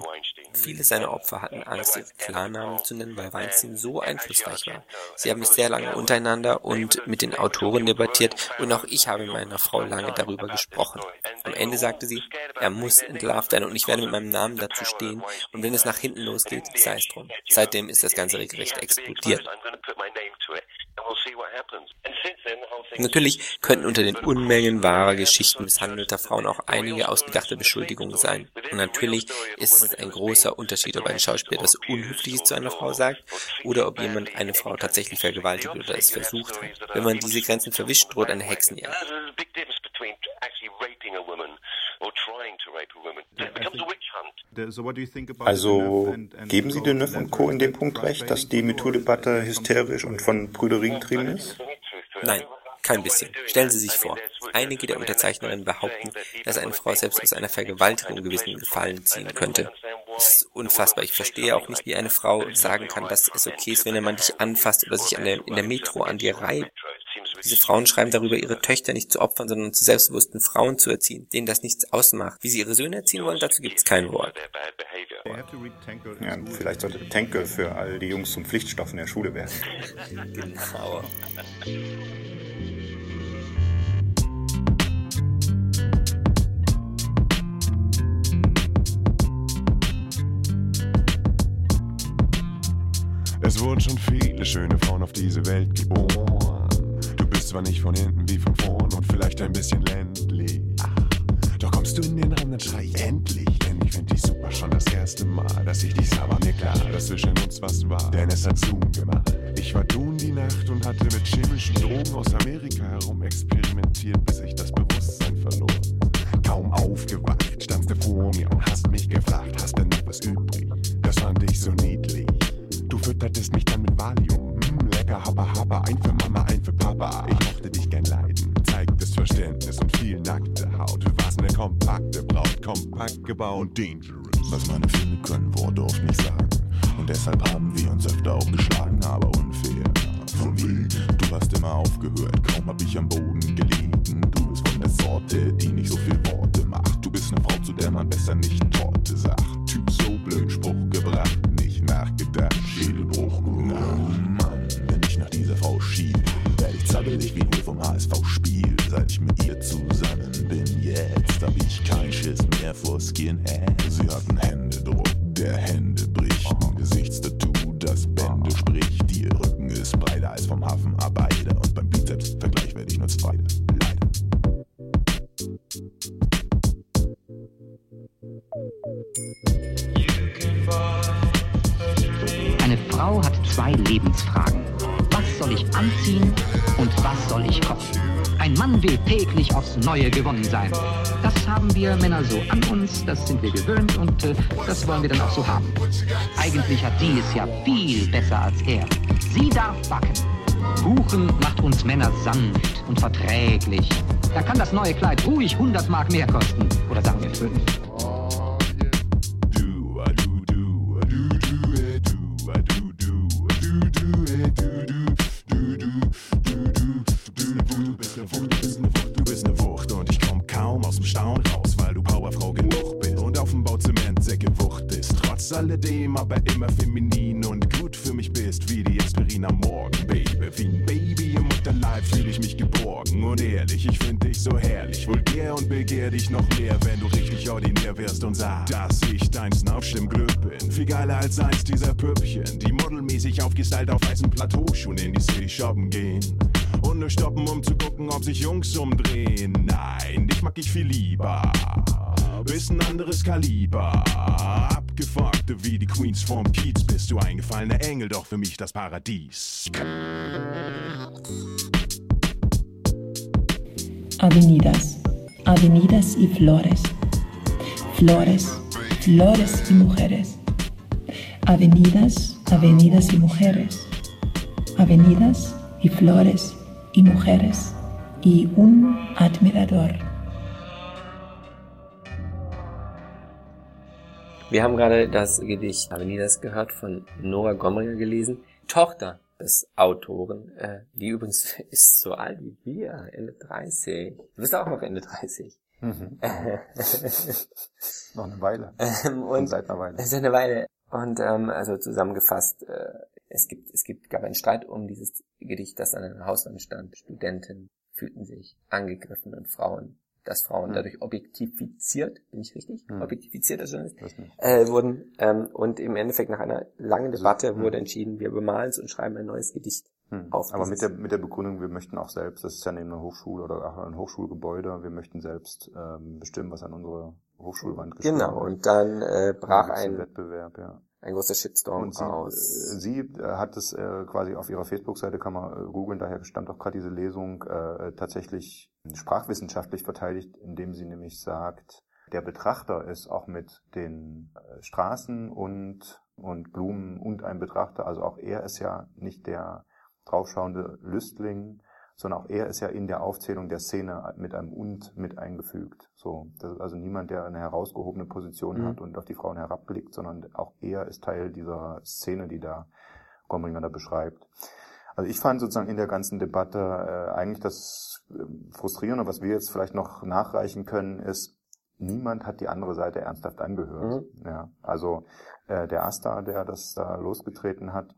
Viele seiner Opfer hatten Angst, ihre Klarnamen zu nennen, weil Weinstein so einflussreich war. Sie haben mich sehr lange untereinander und mit den Autoren debattiert und auch ich habe mit meiner Frau lange darüber gesprochen. Am Ende sagte sie, er muss entlarvt werden und ich werde mit meinem Namen dazu stehen und wenn es nach hinten losgeht, sei es drum. Seitdem ist das ganze regelrecht explodiert. Natürlich könnten unter den Unmengen wahrer Geschichten misshandelter Frauen auch einige ausgedachte Beschuldigungen sein. Und natürlich ist es ein großer Unterschied, ob ein Schauspieler etwas Unhöfliches zu einer Frau sagt oder ob jemand eine Frau tatsächlich vergewaltigt oder es versucht hat. Wenn man diese Grenzen verwischt, droht eine Hexenjagd. Between actually raping a woman or trying to rape a woman. It becomes a witch hunt. Also geben Sie Deneuve und Co. in dem Punkt recht, dass die MeToo-Debatte hysterisch und von Prüderie getrieben ist? Nein, kein bisschen. Stellen Sie sich vor, einige der Unterzeichnerinnen behaupten, dass eine Frau selbst aus einer Vergewaltigung gewissen Gefallen ziehen könnte. Das ist unfassbar. Ich verstehe auch nicht, wie eine Frau sagen kann, dass es okay ist, wenn ein Mann dich anfasst oder sich an der, in der Metro an dir reibt. Diese Frauen schreiben darüber, ihre Töchter nicht zu Opfern, sondern zu selbstbewussten Frauen zu erziehen, denen das nichts ausmacht. Wie sie ihre Söhne erziehen wollen, dazu gibt es kein Wort. Ja, vielleicht sollte Tankel für all die Jungs zum Pflichtstoff in der Schule werden. Genau. Es wurden schon viele schöne Frauen auf diese Welt geboren. Bist zwar nicht von hinten wie von vorn und vielleicht ein bisschen ländlich. Doch kommst du in den Raum, dann schrei ich endlich. Denn ich find dich super schon das erste Mal, dass ich dich sah, war mir klar, dass zwischen uns was war. Denn es hat Zoom gemacht. Ich war tun die Nacht und hatte mit chemischen Drogen aus Amerika herum experimentiert, bis ich das Bewusstsein verlor. Kaum aufgewacht, gebaut und dangerous. Was meine Filme können Worte oft nicht sagen. Und deshalb haben wir uns öfter auch geschlagen, aber unfair. Von wie? Du hast immer aufgehört, kaum hab ich am Boden gelegen. Du bist von der Sorte, die nicht so viel Worte macht. Du bist eine Frau, zu der man besser nicht neue gewonnen sein. Das haben wir Männer so an uns, das sind wir gewöhnt und äh, das wollen wir dann auch so haben. Eigentlich hat sie es ja viel besser als er. Sie darf backen. Kuchen macht uns Männer sanft und verträglich. Da kann das neue Kleid ruhig 100 Mark mehr kosten. Oder sagen wir 5. und ehrlich, ich find dich so herrlich. Vulgär und begehr dich noch mehr, wenn du richtig ordinär wirst und sag, dass ich dein im Glück bin. Viel geiler als eins dieser Püppchen, die modelmäßig aufgestylt auf weißen Plateauschuhen in die City shoppen gehen. Und nur stoppen, um zu gucken, ob sich Jungs umdrehen. Nein, dich mag ich viel lieber. Bist ein anderes Kaliber. Abgefuckte wie die Queens vom Kiez. Bist du eingefallener Engel, doch für mich das Paradies. Avenidas, avenidas y flores. Flores, flores y mujeres. Avenidas, avenidas y mujeres. Avenidas y flores y mujeres. Y un admirador. Wir haben gerade das Gedicht Avenidas gehört von Nora Gomringer gelesen, Tochter des Autoren, äh, die übrigens ist so alt wie wir, Ende 30. Du bist auch noch Ende 30. Mhm. Noch eine Weile. Ähm, und seit einer Weile. Seit einer Weile. Und ähm, also zusammengefasst, äh, es gibt es gibt gab einen Streit um dieses Gedicht, das an einer Hauswand stand. Studenten fühlten sich angegriffen und Frauen, dass Frauen Hm. dadurch objektifiziert, bin ich richtig? Hm. Objektifiziert Das äh, wurden ähm, und im Endeffekt nach einer langen Debatte Hm. wurde entschieden, wir bemalen es und schreiben ein neues Gedicht. Hm. auf Aber mit der, mit der Begründung, wir möchten auch selbst, das ist ja neben einer Hochschule oder auch ein Hochschulgebäude, wir möchten selbst ähm, bestimmen, was an unsere Hochschulwand geschrieben Genau, wird. und dann äh, brach einen ein, Wettbewerb, ja. Ein großer Shitstorm Und sie, aus. äh, sie äh, hat es äh, quasi auf ihrer Facebook-Seite, kann man äh, googeln, daher stammt auch gerade diese Lesung, äh, tatsächlich sprachwissenschaftlich verteidigt, indem sie nämlich sagt, der Betrachter ist auch mit den Straßen und, und Blumen und ein Betrachter, also auch er ist ja nicht der draufschauende Lüstling, sondern auch er ist ja in der Aufzählung der Szene mit einem und mit eingefügt. So, das ist also niemand, der eine herausgehobene Position Mhm. hat und auf die Frauen herabblickt, sondern auch er ist Teil dieser Szene, die da Gombringer da beschreibt. Also ich fand sozusagen in der ganzen Debatte äh, eigentlich das äh, Frustrierende, was wir jetzt vielleicht noch nachreichen können, ist, niemand hat die andere Seite ernsthaft angehört. Ja, also äh, der Asta, der das da losgetreten hat,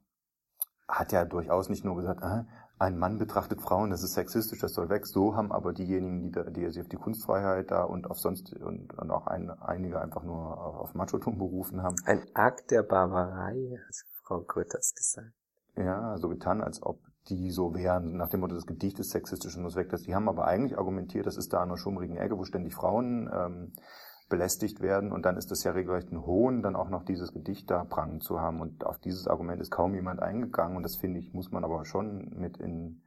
hat ja durchaus nicht nur gesagt, äh, ein Mann betrachtet Frauen, das ist sexistisch, das soll weg. So haben aber diejenigen, die, da, die sich auf die Kunstfreiheit da und auf sonst und, und auch ein, einige einfach nur auf, Machotum berufen haben. Ein Akt der Barbarei, hat Frau Grütters gesagt. Ja, so getan, als ob die so wären, nach dem Motto, das Gedicht ist sexistisch und muss weg. Das, die haben aber eigentlich argumentiert, das ist da an einer schummrigen Ecke, wo ständig Frauen ähm, belästigt werden. Und dann ist das ja regelrecht ein Hohn, dann auch noch dieses Gedicht da prangen zu haben. Und auf dieses Argument ist kaum jemand eingegangen. Und das finde ich, muss man aber schon mit in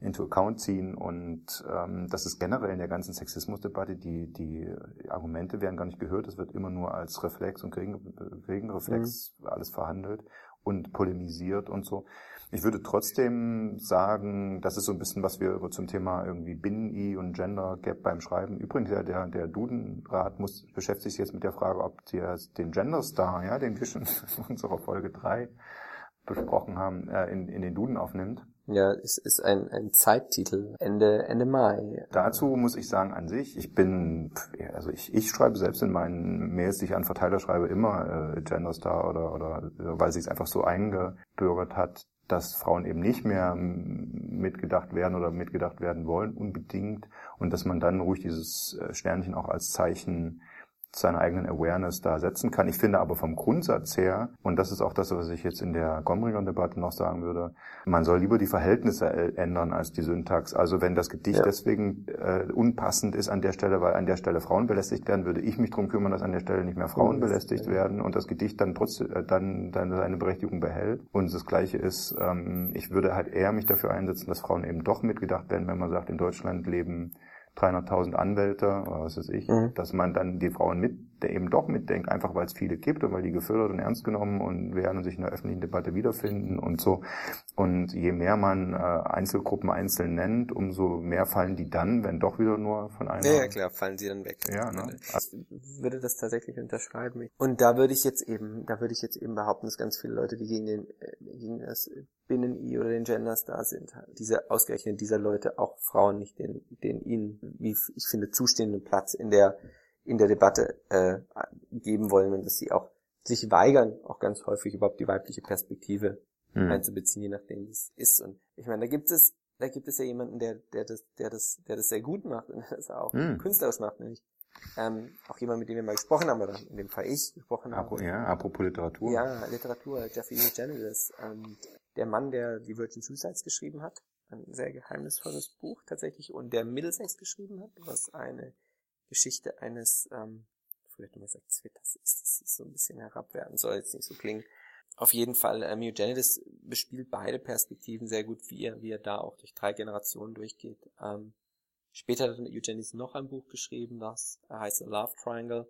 into account ziehen. Und ähm, das ist generell in der ganzen Sexismusdebatte, die, die Argumente werden gar nicht gehört, es wird immer nur als Reflex und Gegen, Gegenreflex alles verhandelt und polemisiert und so. Ich würde trotzdem sagen, das ist so ein bisschen, was wir zum Thema irgendwie Binnen-I und Gender Gap beim Schreiben. Übrigens, ja, der, der Dudenrat muss, beschäftigt sich jetzt mit der Frage, ob die den Gender Star, ja, den wir schon in unserer Folge drei besprochen haben, äh, in, in den Duden aufnimmt. Ja, es ist ein, ein Zeittitel, Ende, Ende Mai. Dazu muss ich sagen, an sich, ich bin, also ich, ich schreibe selbst in meinen Mails, die ich an Verteiler schreibe, immer äh, Genderstar oder, oder äh, weil sich es einfach so eingebürgert hat, dass Frauen eben nicht mehr mitgedacht werden oder mitgedacht werden wollen, unbedingt, und dass man dann ruhig dieses äh, Sternchen auch als Zeichen seiner eigenen Awareness da setzen kann. Ich finde aber vom Grundsatz her, und das ist auch das, was ich jetzt in der Gombringer-Debatte noch sagen würde, man soll lieber die Verhältnisse ändern als die Syntax. Also wenn das Gedicht Ja. deswegen äh, unpassend ist an der Stelle, weil an der Stelle Frauen belästigt werden, würde ich mich drum kümmern, dass an der Stelle nicht mehr Frauen belästigt werden und das Gedicht dann trotzdem äh, dann, dann seine Berechtigung behält. Und das Gleiche ist, ähm, ich würde halt eher mich dafür einsetzen, dass Frauen eben doch mitgedacht werden, wenn man sagt, in Deutschland leben 300.000 Anwälte oder was weiß ich, Mhm. dass man dann die Frauen mit, der eben doch mitdenkt, einfach weil es viele gibt und weil die gefördert und ernst genommen und werden und sich in der öffentlichen Debatte wiederfinden und so. Und je mehr man äh, Einzelgruppen einzeln nennt, umso mehr fallen die dann, wenn doch wieder nur von einer. Ja, ja, klar, fallen sie dann weg. Ja, ne? Ich würde das tatsächlich unterschreiben. Und da würde ich jetzt eben, da würde ich jetzt eben behaupten, dass ganz viele Leute, die gegen den, äh, gegen das Binnen-I oder den Genders da sind, diese ausgerechnet dieser Leute auch Frauen nicht den, den ihnen, wie ich finde, zustehenden Platz in der, in der Debatte äh, geben wollen und dass sie auch sich weigern, auch ganz häufig überhaupt die weibliche Perspektive Hm. einzubeziehen, je nachdem wie es ist. Und ich meine, da gibt es, da gibt es ja jemanden, der, der das, der das, der das sehr gut macht und der das auch Hm. künstlerisch macht, nämlich ähm, auch jemand, mit dem wir mal gesprochen haben, oder in dem Fall ich gesprochen habe. Ja, apropos Literatur. Ja, Literatur, Jeffrey Eugenides, und der Mann, der die Virgin Suicides geschrieben hat, ein sehr geheimnisvolles Buch tatsächlich, und der Middlesex geschrieben hat, was eine Geschichte eines, ähm, vielleicht mal sagt, Zwitters ist, das ist so ein bisschen herabwertend, soll jetzt nicht so klingen. Auf jeden Fall, ähm, Eugenides bespielt beide Perspektiven sehr gut, wie er, wie er da auch durch drei Generationen durchgeht. Ähm, später hat Eugenides noch ein Buch geschrieben, das heißt Love Triangle.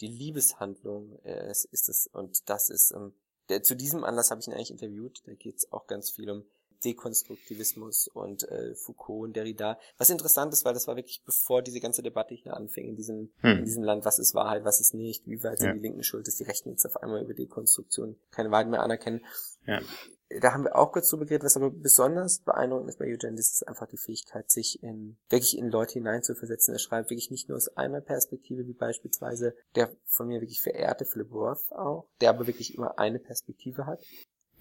Die Liebeshandlung äh, es ist es, und das ist, ähm, der, zu diesem Anlass habe ich ihn eigentlich interviewt, da geht es auch ganz viel um Dekonstruktivismus und äh, Foucault und Derrida. Was interessant ist, weil das war wirklich bevor diese ganze Debatte hier anfing in diesem, Hm. in diesem Land, was ist Wahrheit, was ist nicht, wie weit sind Ja. die Linken schuld, dass die Rechten jetzt auf einmal über Dekonstruktion keine Wahrheit mehr anerkennen. Ja. Da haben wir auch kurz drüber geredet, was aber besonders beeindruckend ist bei Eugenides, ist einfach die Fähigkeit, sich in, wirklich in Leute hineinzuversetzen. Er schreibt wirklich nicht nur aus einer Perspektive, wie beispielsweise der von mir wirklich verehrte Philip Roth auch, der aber wirklich immer eine Perspektive hat.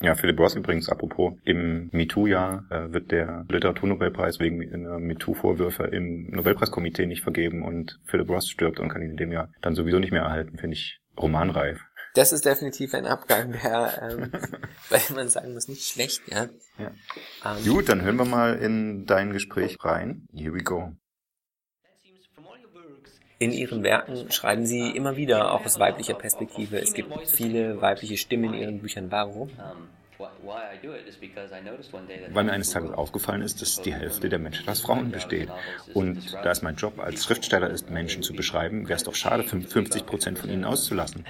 Ja, Philip Ross übrigens, apropos, im MeToo-Jahr äh, wird der Literaturnobelpreis wegen äh, MeToo-Vorwürfe im Nobelpreiskomitee nicht vergeben und Philip Ross stirbt und kann ihn in dem Jahr dann sowieso nicht mehr erhalten, finde ich romanreif. Das ist definitiv ein Abgang, der, ähm, weil man sagen muss, nicht schlecht, ja. Ja. Ähm, Gut, dann hören wir mal in dein Gespräch rein. Here we go. In ihren Werken schreiben sie immer wieder auch aus weiblicher Perspektive. Es gibt viele weibliche Stimmen in ihren Büchern. Warum? Weil mir eines Tages aufgefallen ist, dass die Hälfte der Menschheit aus Frauen besteht. Und da es mein Job als Schriftsteller ist, Menschen zu beschreiben, wäre es doch schade, 50 Prozent von ihnen auszulassen.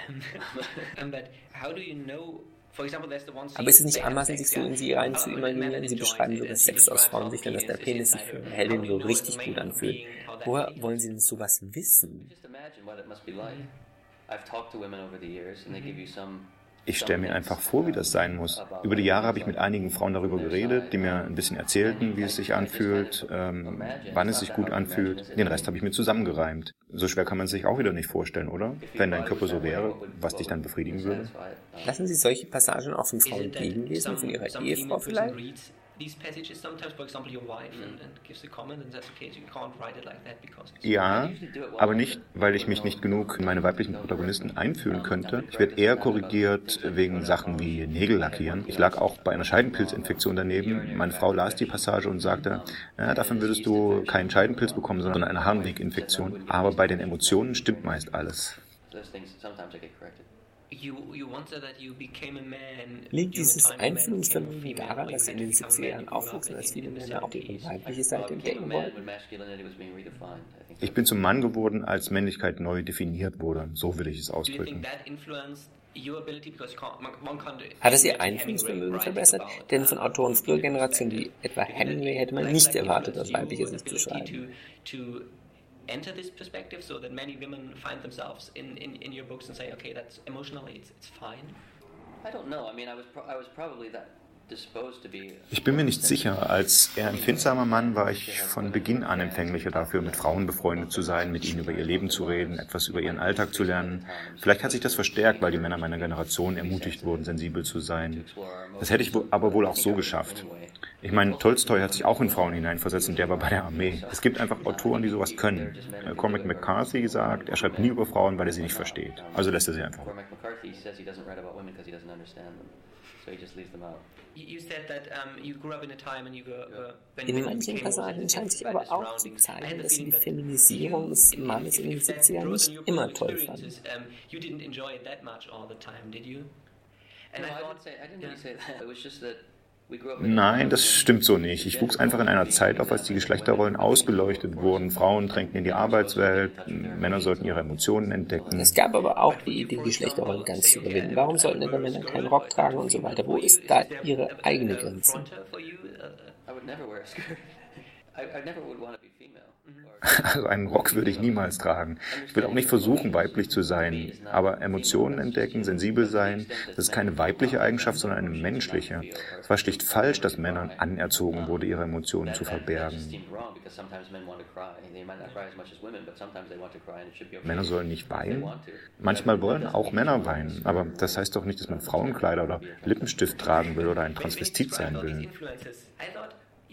Aber ist es nicht anmaßend, sich so in sie rein zu imaginieren? Sie beschreiben sogar Sex aus Frauensichtern, dass der Penis sich für Heldin so richtig gut anfühlt. Woher wollen sie denn sowas wissen? Ich stelle mir einfach vor, wie das sein muss. Über die Jahre habe ich mit einigen Frauen darüber geredet, die mir ein bisschen erzählten, wie es sich anfühlt, ähm, wann es sich gut anfühlt. Den Rest habe ich mir zusammengereimt. So schwer kann man es sich auch wieder nicht vorstellen, oder? Wenn dein Körper so wäre, was dich dann befriedigen würde? Lassen Sie solche Passagen auch von Frauen gegenlesen, von ihrer Ehefrau vielleicht? These passages sometimes, for example, your wife and, and gives a comment and says, okay, so you can't write it like that because it's Ja, aber nicht, weil ich mich nicht genug in meine weiblichen Protagonisten einfühlen könnte. Ich werde eher korrigiert wegen Sachen wie Nägel lackieren. Ich lag auch bei einer Scheidenpilzinfektion daneben. Meine Frau las die Passage und sagte, ja, davon würdest du keinen Scheidenpilz bekommen, sondern eine Harnweginfektion. Aber bei den Emotionen stimmt meist alles. wanted that you became a man. Liegt dieses Einfühlungsvermögen daran, dass sie in den 70er Jahren aufwuchsen, als viele Männer auch ihre weibliche Seite entdecken wollten? Ich bin zum Mann geworden, als Männlichkeit neu definiert wurde. So will ich es ausdrücken. Hat es ihr Einfühlungsvermögen verbessert? Denn von Autoren früher Generationen wie etwa Hemingway hätte man nicht erwartet, aus weiblicher Sicht zu schreiben. Enter this perspective so that many women find themselves in, in, in your books and say, okay, that's emotionally, it's, it's fine. I don't know. I mean, I was pro- I was probably that disposed to be. Ich bin mir nicht sicher. Als eher empfindsamer Mann war ich von Beginn an empfänglicher dafür, mit Frauen befreundet zu sein, mit ihnen über ihr Leben zu reden, etwas über ihren Alltag zu lernen. Vielleicht hat sich das verstärkt, weil die Männer meiner Generation ermutigt wurden, sensibel zu sein. Das hätte ich aber wohl auch so geschafft. Ich meine, Tolstoi hat sich auch in Frauen hineinversetzt und der war bei der Armee. Es gibt einfach Autoren, die sowas können. Äh, Cormac McCarthy sagt, er schreibt nie über Frauen, weil er sie nicht versteht. Also lässt er sie einfach. Cormac McCarthy says he doesn't write about women because he doesn't understand them, so he just leaves them out. You, you said that you grew up in a time and you were, were when In women manchen Passagen scheint sich aber auch zu zeigen, dass sie die Feminisierung des Mannes in den 70ern nicht immer toll um, you didn't enjoy it that much all the time, did you? And no, I I thought, didn't say I didn't really say that. It was just that Nein, das stimmt so nicht. Ich wuchs einfach in einer Zeit auf, als die Geschlechterrollen ausgeleuchtet wurden. Frauen drängten in die Arbeitswelt, Männer sollten ihre Emotionen entdecken. Es gab aber auch die Idee, Geschlechterrollen ganz zu überwinden. Warum sollten denn Männer keinen Rock tragen und so weiter? Wo ist da ihre eigene Grenze? I would never wear a skirt. I, I never would want to be female. Also einen Rock würde ich niemals tragen. Ich will auch nicht versuchen, weiblich zu sein. Aber Emotionen entdecken, sensibel sein, das ist keine weibliche Eigenschaft, sondern eine menschliche. Es war schlicht falsch, dass Männern anerzogen wurde, ihre Emotionen zu verbergen. Männer sollen nicht weinen. Manchmal wollen auch Männer weinen. Aber das heißt doch nicht, dass man Frauenkleider oder Lippenstift tragen will oder ein Transvestit sein will.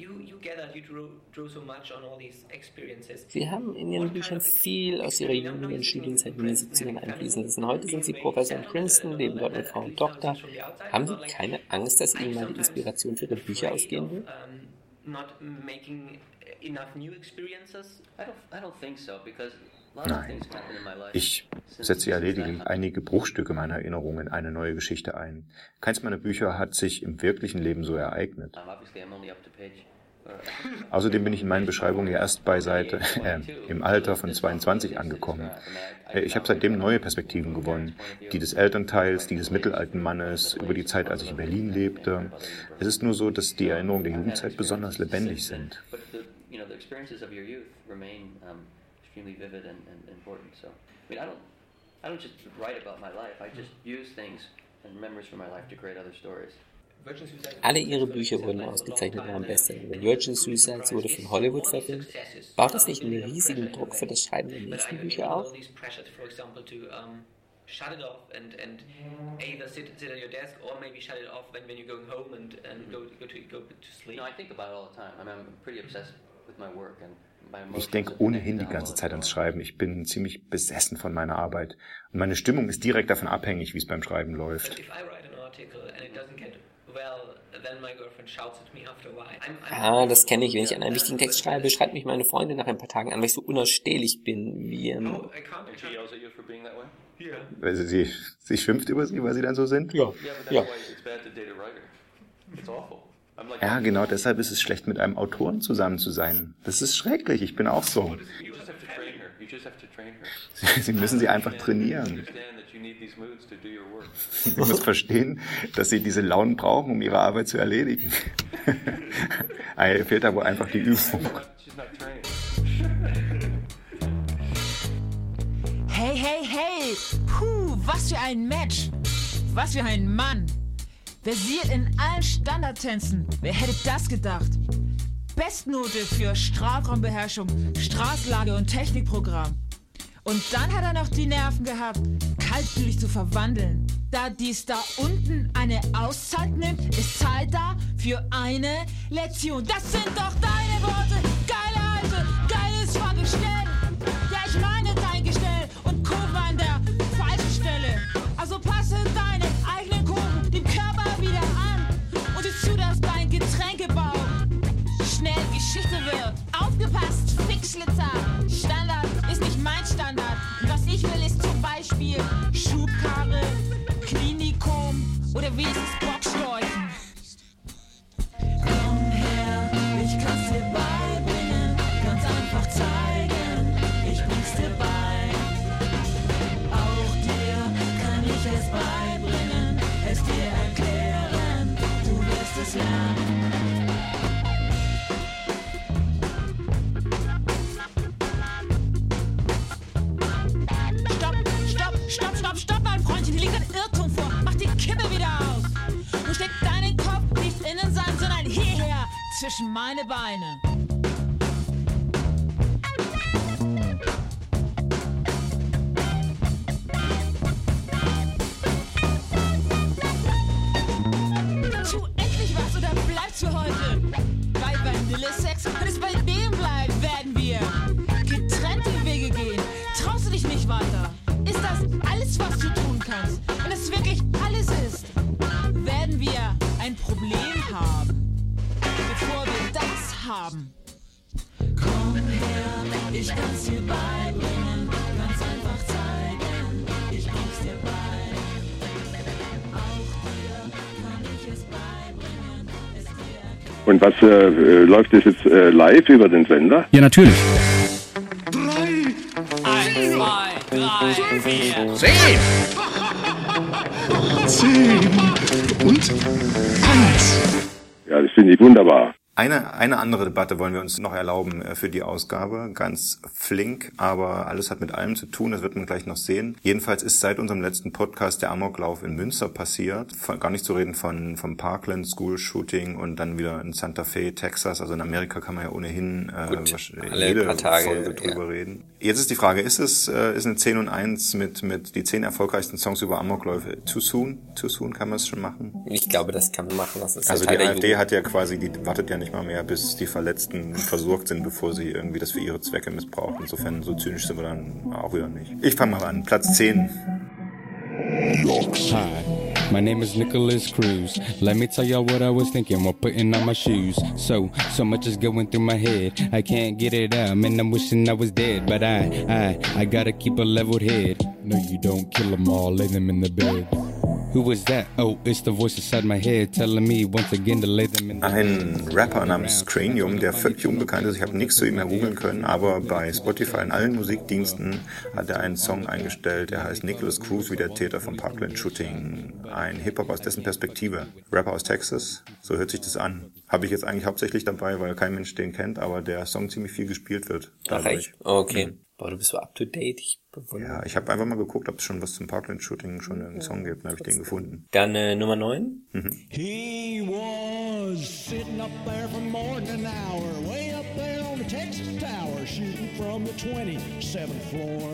Influences. I thought you, you gathered, you drew, drew so much on all these experiences. Sie haben in Ihren Büchern viel aus Ihrer jüngeren Studienzeit in den 70ern einfließen lassen. Heute sind Sie Professor in Princeton, leben dort mit Frau und Tochter. Haben Sie keine Angst, dass Ihnen mal die Inspiration für Ihre Bücher ausgehen wird? Nein. Ich setze ja lediglich einige Bruchstücke meiner Erinnerungen in eine neue Geschichte ein. Keins meiner Bücher hat sich im wirklichen Leben so ereignet. Außerdem bin ich in meinen Beschreibungen ja erst bei Seite äh, im Alter von 22 angekommen. Äh, Ich habe seitdem neue Perspektiven gewonnen. Die des Elternteils, die des mittelalten Mannes, über die Zeit, als ich in Berlin lebte. Es ist nur so, dass die Erinnerungen der Jugendzeit besonders lebendig sind. I don't just write about my life. I just use things and memories from my life to create other stories. Alle Ihre Bücher wurden ausgezeichnet und waren Bestseller. Virgin Suicides wurde von Hollywood verfilmt. Baut das nicht einen riesigen Druck für das Schreiben der nächsten Bücher auf? All these pressures, for example, to shut it off and, and either sit, sit at your desk or maybe shut it off when, when you're going home and, and go, go, to, go to sleep. No, I think about it all the time. I mean, I'm pretty obsessed with my work and my Ich denke ohnehin die ganze Zeit ans Schreiben. Ich bin ziemlich besessen von meiner Arbeit. Und meine Stimmung ist direkt davon abhängig, wie es beim Schreiben läuft. If I write an article and it doesn't get well, then my girlfriend shouts at me after a while. I'm, I'm Ah, das kenne ich. Wenn ich an einen wichtigen Text schreibe, schreibt mich meine Freundin nach ein paar Tagen an, weil ich so unausstehlich bin, wie, ähm. Also sie, sie schimpft über sie, weil sie dann so sind? Ja. Ja. why it's bad to date a writer. It's awful. I'm like, Ja, genau deshalb ist es schlecht, mit einem Autoren zusammen zu sein. Das ist schrecklich, ich bin auch so. Sie müssen sie einfach trainieren. Sie muss verstehen, dass sie diese Launen brauchen, um ihre Arbeit zu erledigen. Ihr fehlt da wohl einfach die Übung. Hey, hey, hey! Puh, was für ein Match! Was für ein Mann! Versiert in allen Standardtänzen. Wer hätte das gedacht? Bestnote für Strafraumbeherrschung, Straßlage und Technikprogramm. Und dann hat er noch die Nerven gehabt, kaltblütig zu verwandeln. Da dies da unten eine Auszeit nimmt, ist Zeit da für eine Lektion. Das sind doch deine Worte, geile Alte, geiles Fahrgestell. Ja, ich meine dein Gestell und Kurve an der falschen Stelle. Also passe deine eigenen Kurven dem Körper wieder an und sieh zu, dass dein Getränkebau schnell Geschichte wird. Aufgepasst, Fixschlitzer. Beispiel Schubkarre, Klinikum oder wenigstens Boxschläuchen. Was äh, äh, läuft das jetzt äh, live über den Sender? Ja, natürlich. Eins, zwei, drei, vier. Zehn! Zehn und eins. Ja, das finde ich wunderbar. Eine, eine andere Debatte wollen wir uns noch erlauben äh, für die Ausgabe. Ganz flink, aber alles hat mit allem zu tun. Das wird man gleich noch sehen. Jedenfalls ist seit unserem letzten Podcast der Amoklauf in Münster passiert. Gar nicht zu reden von, vom Parkland School Shooting und dann wieder in Santa Fe, Texas. Also in Amerika kann man ja ohnehin äh, Gut, jede paar Tage, Folge drüber reden. Jetzt ist die Frage, ist es äh, ist eine 10 und 1 mit, mit die 10 erfolgreichsten Songs über Amokläufe too soon? Too soon kann man es schon machen? Ich glaube, das kann man machen. Das ist Also Teil die AfD hat ja quasi, die wartet ja nicht mal mehr, bis die Verletzten versorgt sind, bevor sie irgendwie das für ihre Zwecke missbrauchen. Insofern so zynisch sind wir dann auch wieder nicht. Ich fange mal an. Platz 10. Hi, my name is Nicholas Cruz. Let me tell y'all what I was thinking while putting on my shoes. So, so much is going through my head. I can't get it out, man. I'm wishing I was dead. But I, I, I gotta keep a leveled head. No, you don't kill them all, lay them in the bed. Who was that? Oh, it's the voice inside my head telling me once again to lay them in the Ein Rapper namens Cranium, der völlig unbekannt ist. Ich habe nichts zu ihm ergoogeln können, aber bei Spotify in allen Musikdiensten hat er einen Song eingestellt, der heißt Nicholas Cruz, wie der Täter vom Parkland Shooting. Ein Hip-Hop aus dessen Perspektive. Rapper aus Texas, so hört sich das an. Habe ich jetzt eigentlich hauptsächlich dabei, weil kein Mensch den kennt, aber der Song ziemlich viel gespielt wird. Ach, dadurch. echt? Okay. Mhm. Boah, du bist so up to date. Ich bewundere. Ja, ich habe einfach mal geguckt, ob es schon was zum Parkland Shooting schon einen Song gibt, dann habe ich den gefunden. Dann äh, Nummer 9. Mhm. He was sitting up there for more than an hour, way up there on the Texas Tower.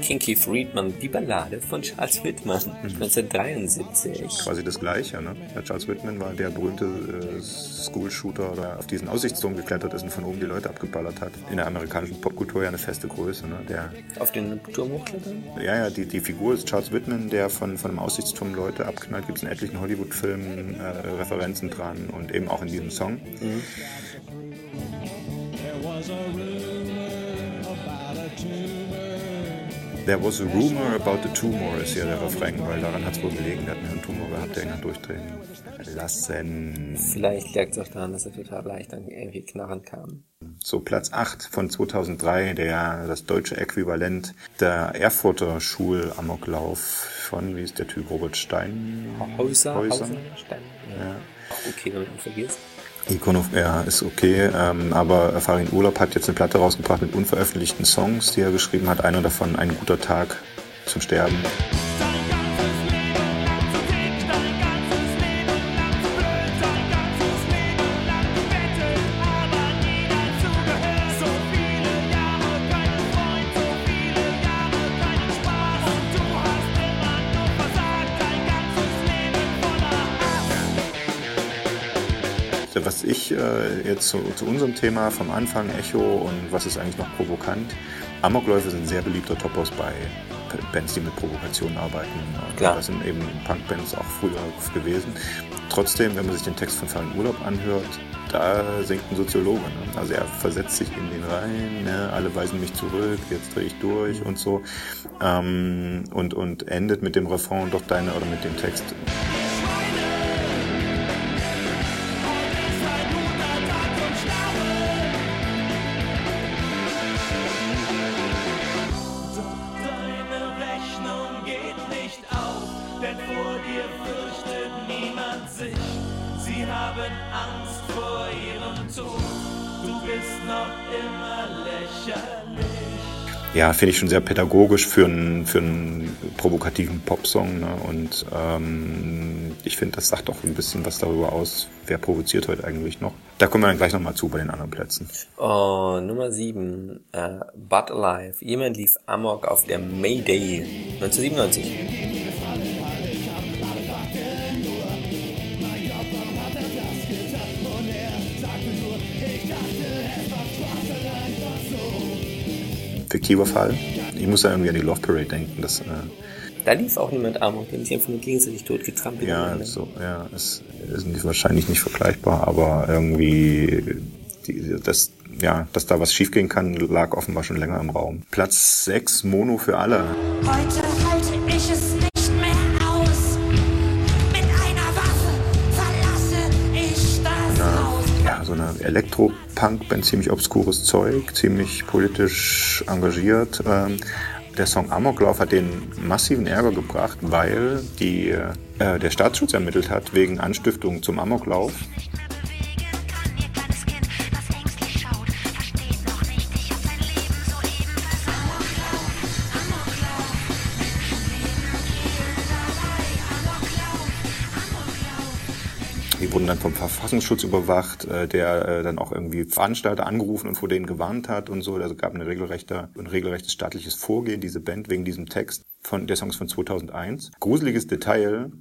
Kinky Friedman, die Ballade von Charles Whitman, 1973. Quasi das Gleiche, ne? Der Charles Whitman war der berühmte äh, School-Shooter, der auf diesen Aussichtsturm geklettert ist und von oben die Leute abgeballert hat. In der amerikanischen Popkultur ja eine feste Größe, ne? Der, Auf den Turm hochklettern? ja, ja, die, die Figur ist Charles Whitman, der von, von einem Aussichtsturm Leute abknallt. Gibt es in etlichen Hollywood-Filmen äh, Referenzen dran und eben auch in diesem Song. Mhm. There was a rumor about the tumor ist ja der Refrain, weil daran hat es wohl gelegen. Der hat einen Tumor gehabt, der ihn hat durchdrehen lassen. Vielleicht lag es auch daran, dass er total leicht dann irgendwie knarren kam. So, Platz 8 von 2003, der, das deutsche Äquivalent der Erfurter Schul-Amoklauf von, wie ist der Typ, Robert Stein? Häuser, Häuser. Häuser, Stein. Ja. Okay, wenn man vergisst. Icon of Air ist okay, ähm, aber Farin Urlaub hat jetzt eine Platte rausgebracht mit unveröffentlichten Songs, die er geschrieben hat. Einer davon, Ein guter Tag zum Sterben. Jetzt zu, zu unserem Thema vom Anfang, Echo und was ist eigentlich noch provokant, Amokläufe sind ein sehr beliebter Topos bei Bands, die mit Provokation arbeiten. Klar. Das sind eben Punkbands auch früher gewesen. Trotzdem, wenn man sich den Text von Farin Urlaub anhört, da singt ein Soziologe. Ne? Also er versetzt sich in den rein, ne? alle weisen mich zurück, jetzt drehe ich durch und so. Ähm, und, und endet mit dem Refrain, doch deine, oder mit dem Text, finde ich schon sehr pädagogisch für einen, für einen provokativen Popsong. Ne? Und ähm, ich finde, das sagt auch ein bisschen was darüber aus, wer provoziert heute eigentlich noch. Da kommen wir dann gleich nochmal zu bei den anderen Plätzen. Oh, Nummer 7, äh, But Alive. Jemand lief Amok auf der Mayday 1997. Fiktiver Fall. Ich muss da irgendwie an die Love Parade denken. Das, äh, Da lief auch niemand Amok, die haben sich einfach nur gegenseitig totgetrampelt. ja, so, ja, es ist nicht, wahrscheinlich nicht vergleichbar, aber irgendwie, die, das, ja, dass da was schiefgehen kann, lag offenbar schon länger im Raum. Platz 6, Mono für alle. Heute Elektro-Punk-Band, ziemlich obskures Zeug, ziemlich politisch engagiert. Ähm, der Song Amoklauf hat den massiven Ärger gebracht, weil die, äh, der Staatsschutz ermittelt hat wegen Anstiftung zum Amoklauf. Wurden dann vom Verfassungsschutz überwacht, äh, der äh, dann auch irgendwie Veranstalter angerufen und vor denen gewarnt hat und so. Also gab eine regelrechte, ein regelrechtes staatliches Vorgehen, diese Band, wegen diesem Text von der Songs von 2001. Gruseliges Detail,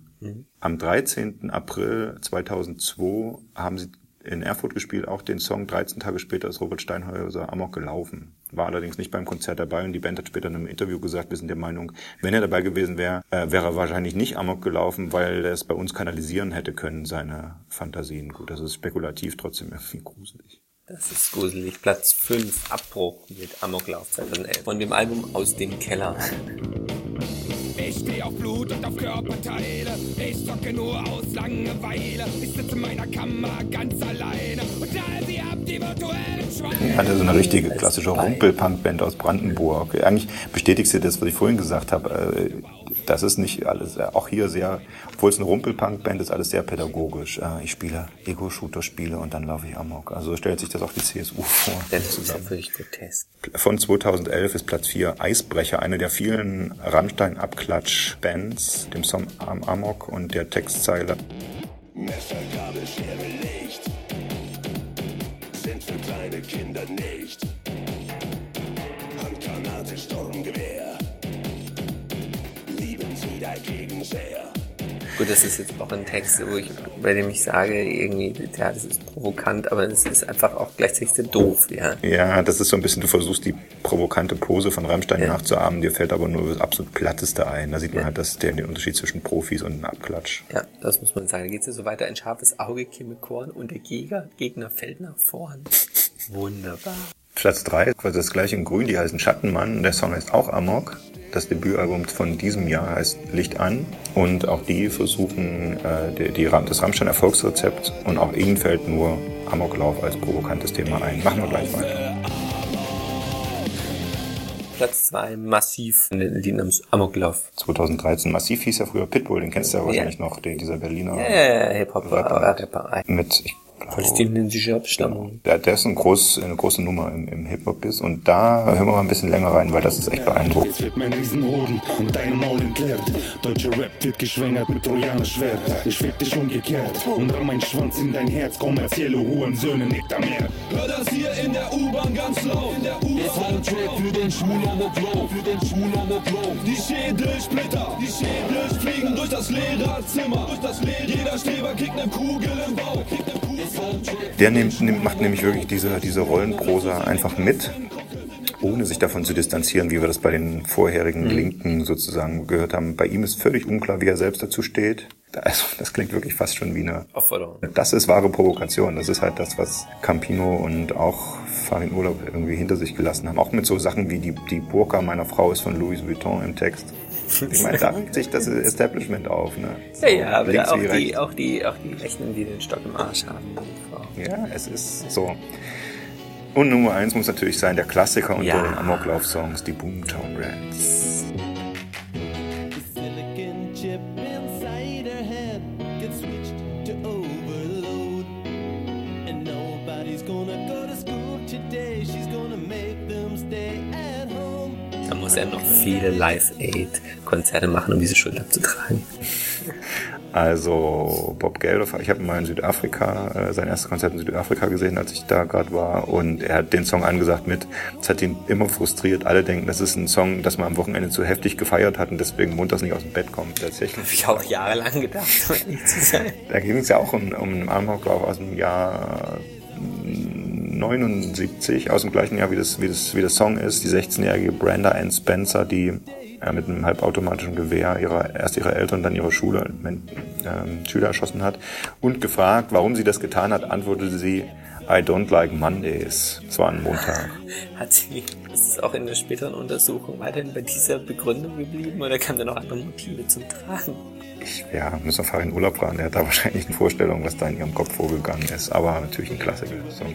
am 13. April 2002 haben sie in Erfurt gespielt, auch den Song 13 Tage später ist Robert Steinhäuser Amok gelaufen. War allerdings nicht beim Konzert dabei und die Band hat später in einem Interview gesagt, wir sind der Meinung, wenn er dabei gewesen wäre, äh, wäre er wahrscheinlich nicht Amok gelaufen, weil er es bei uns kanalisieren hätte können, seine Fantasien. Gut, das ist spekulativ, trotzdem irgendwie gruselig. Das ist gruselig. Platz 5, Abbruch mit Amoklauf 2011. Von dem Album Aus dem Keller. Ich steh auf Blut und auf Körperteile. Ich zocke nur aus Langeweile. Ich sitze in meiner Kammer ganz alleine. Und da hatte so eine richtige klassische Rumpel-Punk-Band aus Brandenburg. Eigentlich bestätigt sie das, was ich vorhin gesagt habe. Äh, Das ist nicht alles, äh, auch hier sehr, obwohl es eine Rumpel-Punk-Band ist, alles sehr pädagogisch. Äh, Ich spiele Ego-Shooter-Spiele und dann laufe ich Amok. Also so stellt sich das auch die CSU vor. Das ist ja völlig grotesk. Von 2011 ist Platz 4 Eisbrecher, eine der vielen Rammstein-Abklatsch-Bands, dem Song Am Amok und der Textzeile. Messer, Gabel, Schere, Licht kleine Kinder nicht. ein Sturmgewehr. Lieben Sie dagegen sehr. Gut, das ist jetzt auch ein Text, wo ich, bei dem ich sage, irgendwie, ja, das ist provokant, aber es ist einfach auch gleichzeitig sehr doof, ja. Ja, das ist so ein bisschen, du versuchst die provokante Pose von Rammstein ja. nachzuahmen, dir fällt aber nur das absolut Platteste ein. Da sieht man ja. halt das, den, den Unterschied zwischen Profis und einem Abklatsch. Ja, das muss man sagen. Da geht's ja so weiter, ein scharfes Auge, Kimme Korn und der Gegner, Gegner fällt nach vorn. Wunderbar. Platz drei, quasi das gleiche in grün, die heißen Schattenmann und der Song heißt auch Amok. Das Debütalbum von diesem Jahr heißt Licht an und auch die versuchen äh, die, die, das Rammstein Erfolgsrezept und auch ihnen fällt nur Amoklauf als provokantes Thema ein. Machen wir gleich weiter. Platz 2 Massiv in Lied namens Amoklauf. 2013. Massiv hieß ja früher Pitbull, den kennst du ja wahrscheinlich yeah. noch, den, dieser Berliner ja, yeah, Hip-Hop-Rapper. Rapper. Mit, ich Palästinensische Abstammung. Der, der ist ein groß, eine große Nummer im, im Hip-Hop ist und da hören wir mal ein bisschen länger rein, weil das ist echt beeindruckend. Jetzt wird mein Riesenhoden und dein Maul entleert. Deutscher Rap wird geschwängert mit Trojaner-Schwert. Ich fick dich umgekehrt und ramm meinen Schwanz in dein Herz. Kommerzielle Hurensöhne nicht am Meer. Hör das hier in der U-Bahn ganz laut. In der U-Bahn. Der Soundtrack für den Schwulomoklauf. Für den Schwulomoklauf. Die Schädelsplitter. Die Schädel fliegen durch das Lehrerzimmer. Durch das Lehrer. Jeder Streber kriegt ne Kugel im Bauch. Kriegt ne der nimmt, nimmt, macht nämlich wirklich diese, diese Rollenprosa einfach mit, ohne sich davon zu distanzieren, wie wir das bei den vorherigen mhm. Linken sozusagen gehört haben. Bei ihm ist völlig unklar, wie er selbst dazu steht. Also, das klingt wirklich fast schon wie eine. Aufforderung. Das ist wahre Provokation. Das ist halt das, was Campino und auch Farin Urlaub irgendwie hinter sich gelassen haben. Auch mit so Sachen wie die, die Burka meiner Frau ist von Louis Vuitton im Text. Ich meine, da regt sich das Establishment auf, ne? So, ja, ja, aber da auch, die, auch, die, auch die Rechten, die den Stock im Arsch haben. Ja, es ist so. Und Nummer eins muss natürlich sein, der Klassiker unter ja. den Amoklauf-Songs, die Boomtown Rats. Muss er noch viele Live-Aid-Konzerte machen, um diese Schuld abzutragen. Also Bob Geldof, ich habe mal in Südafrika, äh, sein erstes Konzert in Südafrika gesehen, als ich da gerade war und er hat den Song angesagt mit, es hat ihn immer frustriert, alle denken, das ist ein Song, das man am Wochenende zu heftig gefeiert hat und deswegen montags nicht aus dem Bett kommt. Tatsächlich. Habe ich auch jahrelang gedacht, um ehrlich zu sein. Da ging es ja auch um, um einen Amoklauf aus dem Jahr 79, aus dem gleichen Jahr wie das, wie das, wie das Song ist, die 16-jährige Brenda Ann Spencer, die ja, mit einem halbautomatischen Gewehr ihrer, erst ihre Eltern, dann ihre Schule, äh, Schüler erschossen hat. Und gefragt, warum sie das getan hat, antwortete sie, I don't like Mondays. Es war ein Montag. Hat sie, ist es auch in der späteren Untersuchung weiterhin bei dieser Begründung geblieben oder kamen da noch andere Motive zum Tragen? Ich, ja, müssen wir Farin Urlaub fragen, der hat da wahrscheinlich eine Vorstellung, was da in ihrem Kopf vorgegangen ist. Aber natürlich ein Klassiker. So.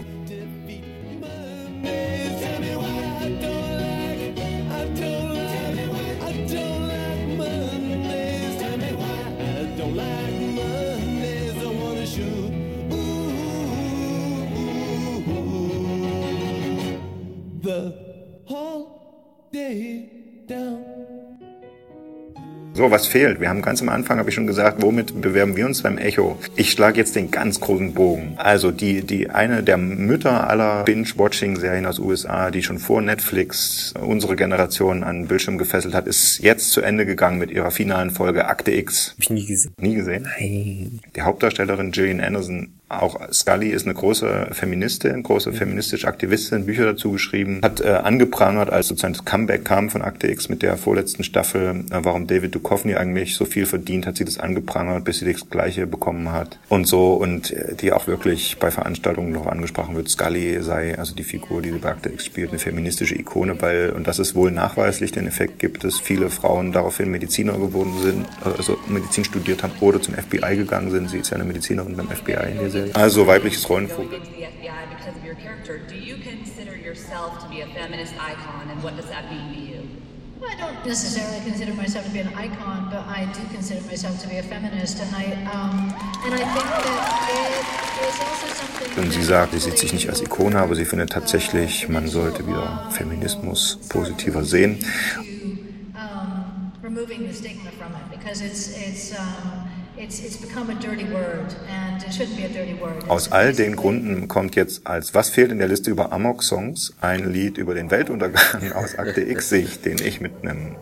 So, was fehlt? Wir haben ganz am Anfang, habe ich schon gesagt, womit bewerben wir uns beim Echo? Ich schlage jetzt den ganz großen Bogen. Also die, die eine der Mütter aller Binge-Watching-Serien aus USA, die schon vor Netflix unsere Generation an Bildschirm gefesselt hat, ist jetzt zu Ende gegangen mit ihrer finalen Folge Akte X. Hab ich nie gesehen. Nie gesehen? Nein. Die Hauptdarstellerin Gillian Anderson auch Scully ist eine große Feministin, große feministische Aktivistin, Bücher dazu geschrieben, hat äh, angeprangert, als sozusagen das Comeback kam von Akte X mit der vorletzten Staffel, äh, warum David Duchovny eigentlich so viel verdient, hat sie das angeprangert, bis sie das Gleiche bekommen hat und so und äh, die auch wirklich bei Veranstaltungen noch angesprochen wird, Scully sei, also die Figur, die sie bei Akte X spielt, eine feministische Ikone, weil, und das ist wohl nachweislich den Effekt gibt, dass viele Frauen daraufhin Mediziner geworden sind, also Medizin studiert haben oder zum FBI gegangen sind. Sie ist ja eine Medizinerin beim FBI in der Serie. Also weibliches Rollenvorbild. I don't necessarily consider myself to be an icon, but I do consider myself to be a feminist, and I um, and I think that it is also something. Und sie sagt, sie sieht sich nicht als Ikone, aber sie findet tatsächlich, man sollte wieder Feminismus positiver sehen. Um, removing the stigma from it, because it's it's um, it's, it's become a dirty word, and it shouldn't be a dirty word. Aus all den Gründen kommt jetzt als Was fehlt in der Liste über Amok-Songs ein Lied über den Weltuntergang aus Akte X-Sicht, den ich mit einem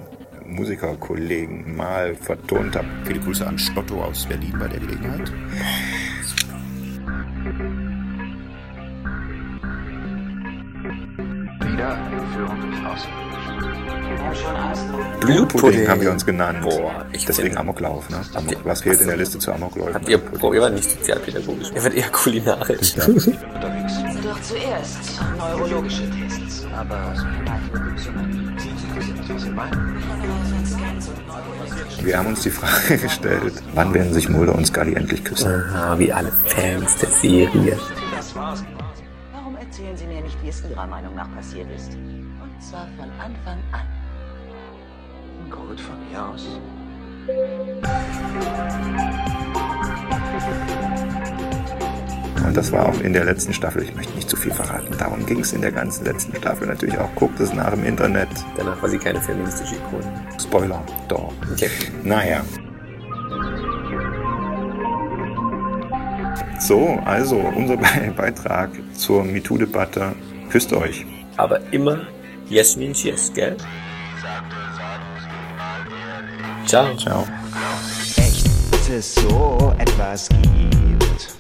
Musikerkollegen mal vertont habe. Viele Grüße an Stotto aus Berlin bei der Gelegenheit. Wieder Entführung durch Außerirdische. Blutpudding haben wir uns genannt. Boah, ich Deswegen Amoklauf. Ne? Amok, was fehlt in der Liste zu Amokläufen? Habt ihr, boah, ihr wart nicht sozialpädagogisch. Ihr wart eher kulinarisch. Doch zuerst neurologische Tests. Aber Wir haben uns die Frage gestellt, wann werden sich Mulder und Scully endlich küssen? Aha, wie alle Fans der Serie. Warum erzählen Sie mir nicht, wie es Ihrer Meinung nach passiert ist? Und zwar von Anfang an. Gut von mir aus. Und das war auch in der letzten Staffel. Ich möchte nicht zu viel verraten. Darum ging es in der ganzen letzten Staffel natürlich auch. Guckt es nach im Internet. Danach war sie keine feministische Ikone. Spoiler. Doch. Okay. Naja. So, also unser Be- Beitrag zur MeToo-Debatte. Küsst euch. Aber immer Yes means yes, gell? Ciao. Ciao. echt, dass es so etwas gibt.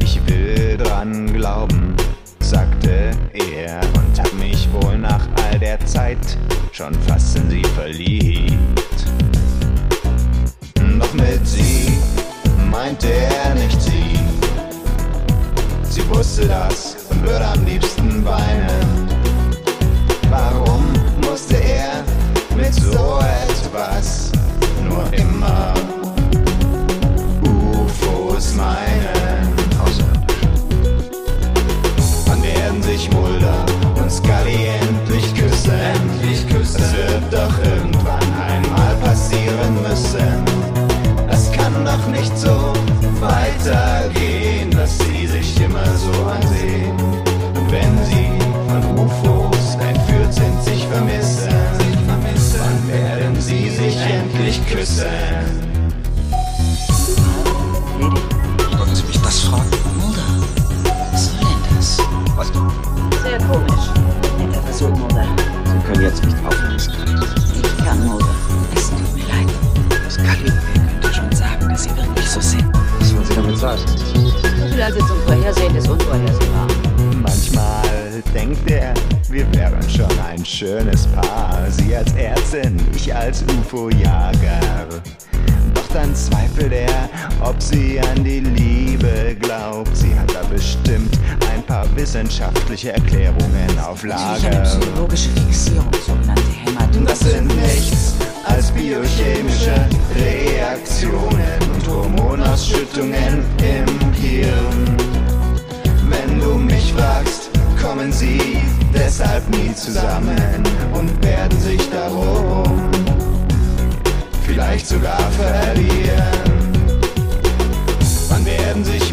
Ich will dran glauben, sagte er und hab mich wohl nach all der Zeit schon fast in sie verliebt. Doch mit sie meinte er nicht sie. Sie wusste das und würde am liebsten weinen. Ärztin, ich als UFO-Jager. Doch dann zweifelt er, ob sie an die Liebe glaubt. Sie hat da bestimmt ein paar wissenschaftliche Erklärungen auf eine Lager. psychologische Fixierung, sogenannte Hämatom. Das sind nichts als biochemische Reaktionen und Hormonausschüttungen im Hirn. Wenn du mich fragst, kommen sie deshalb nie zusammen und werden sich darum vielleicht sogar verlieren. Wann werden sich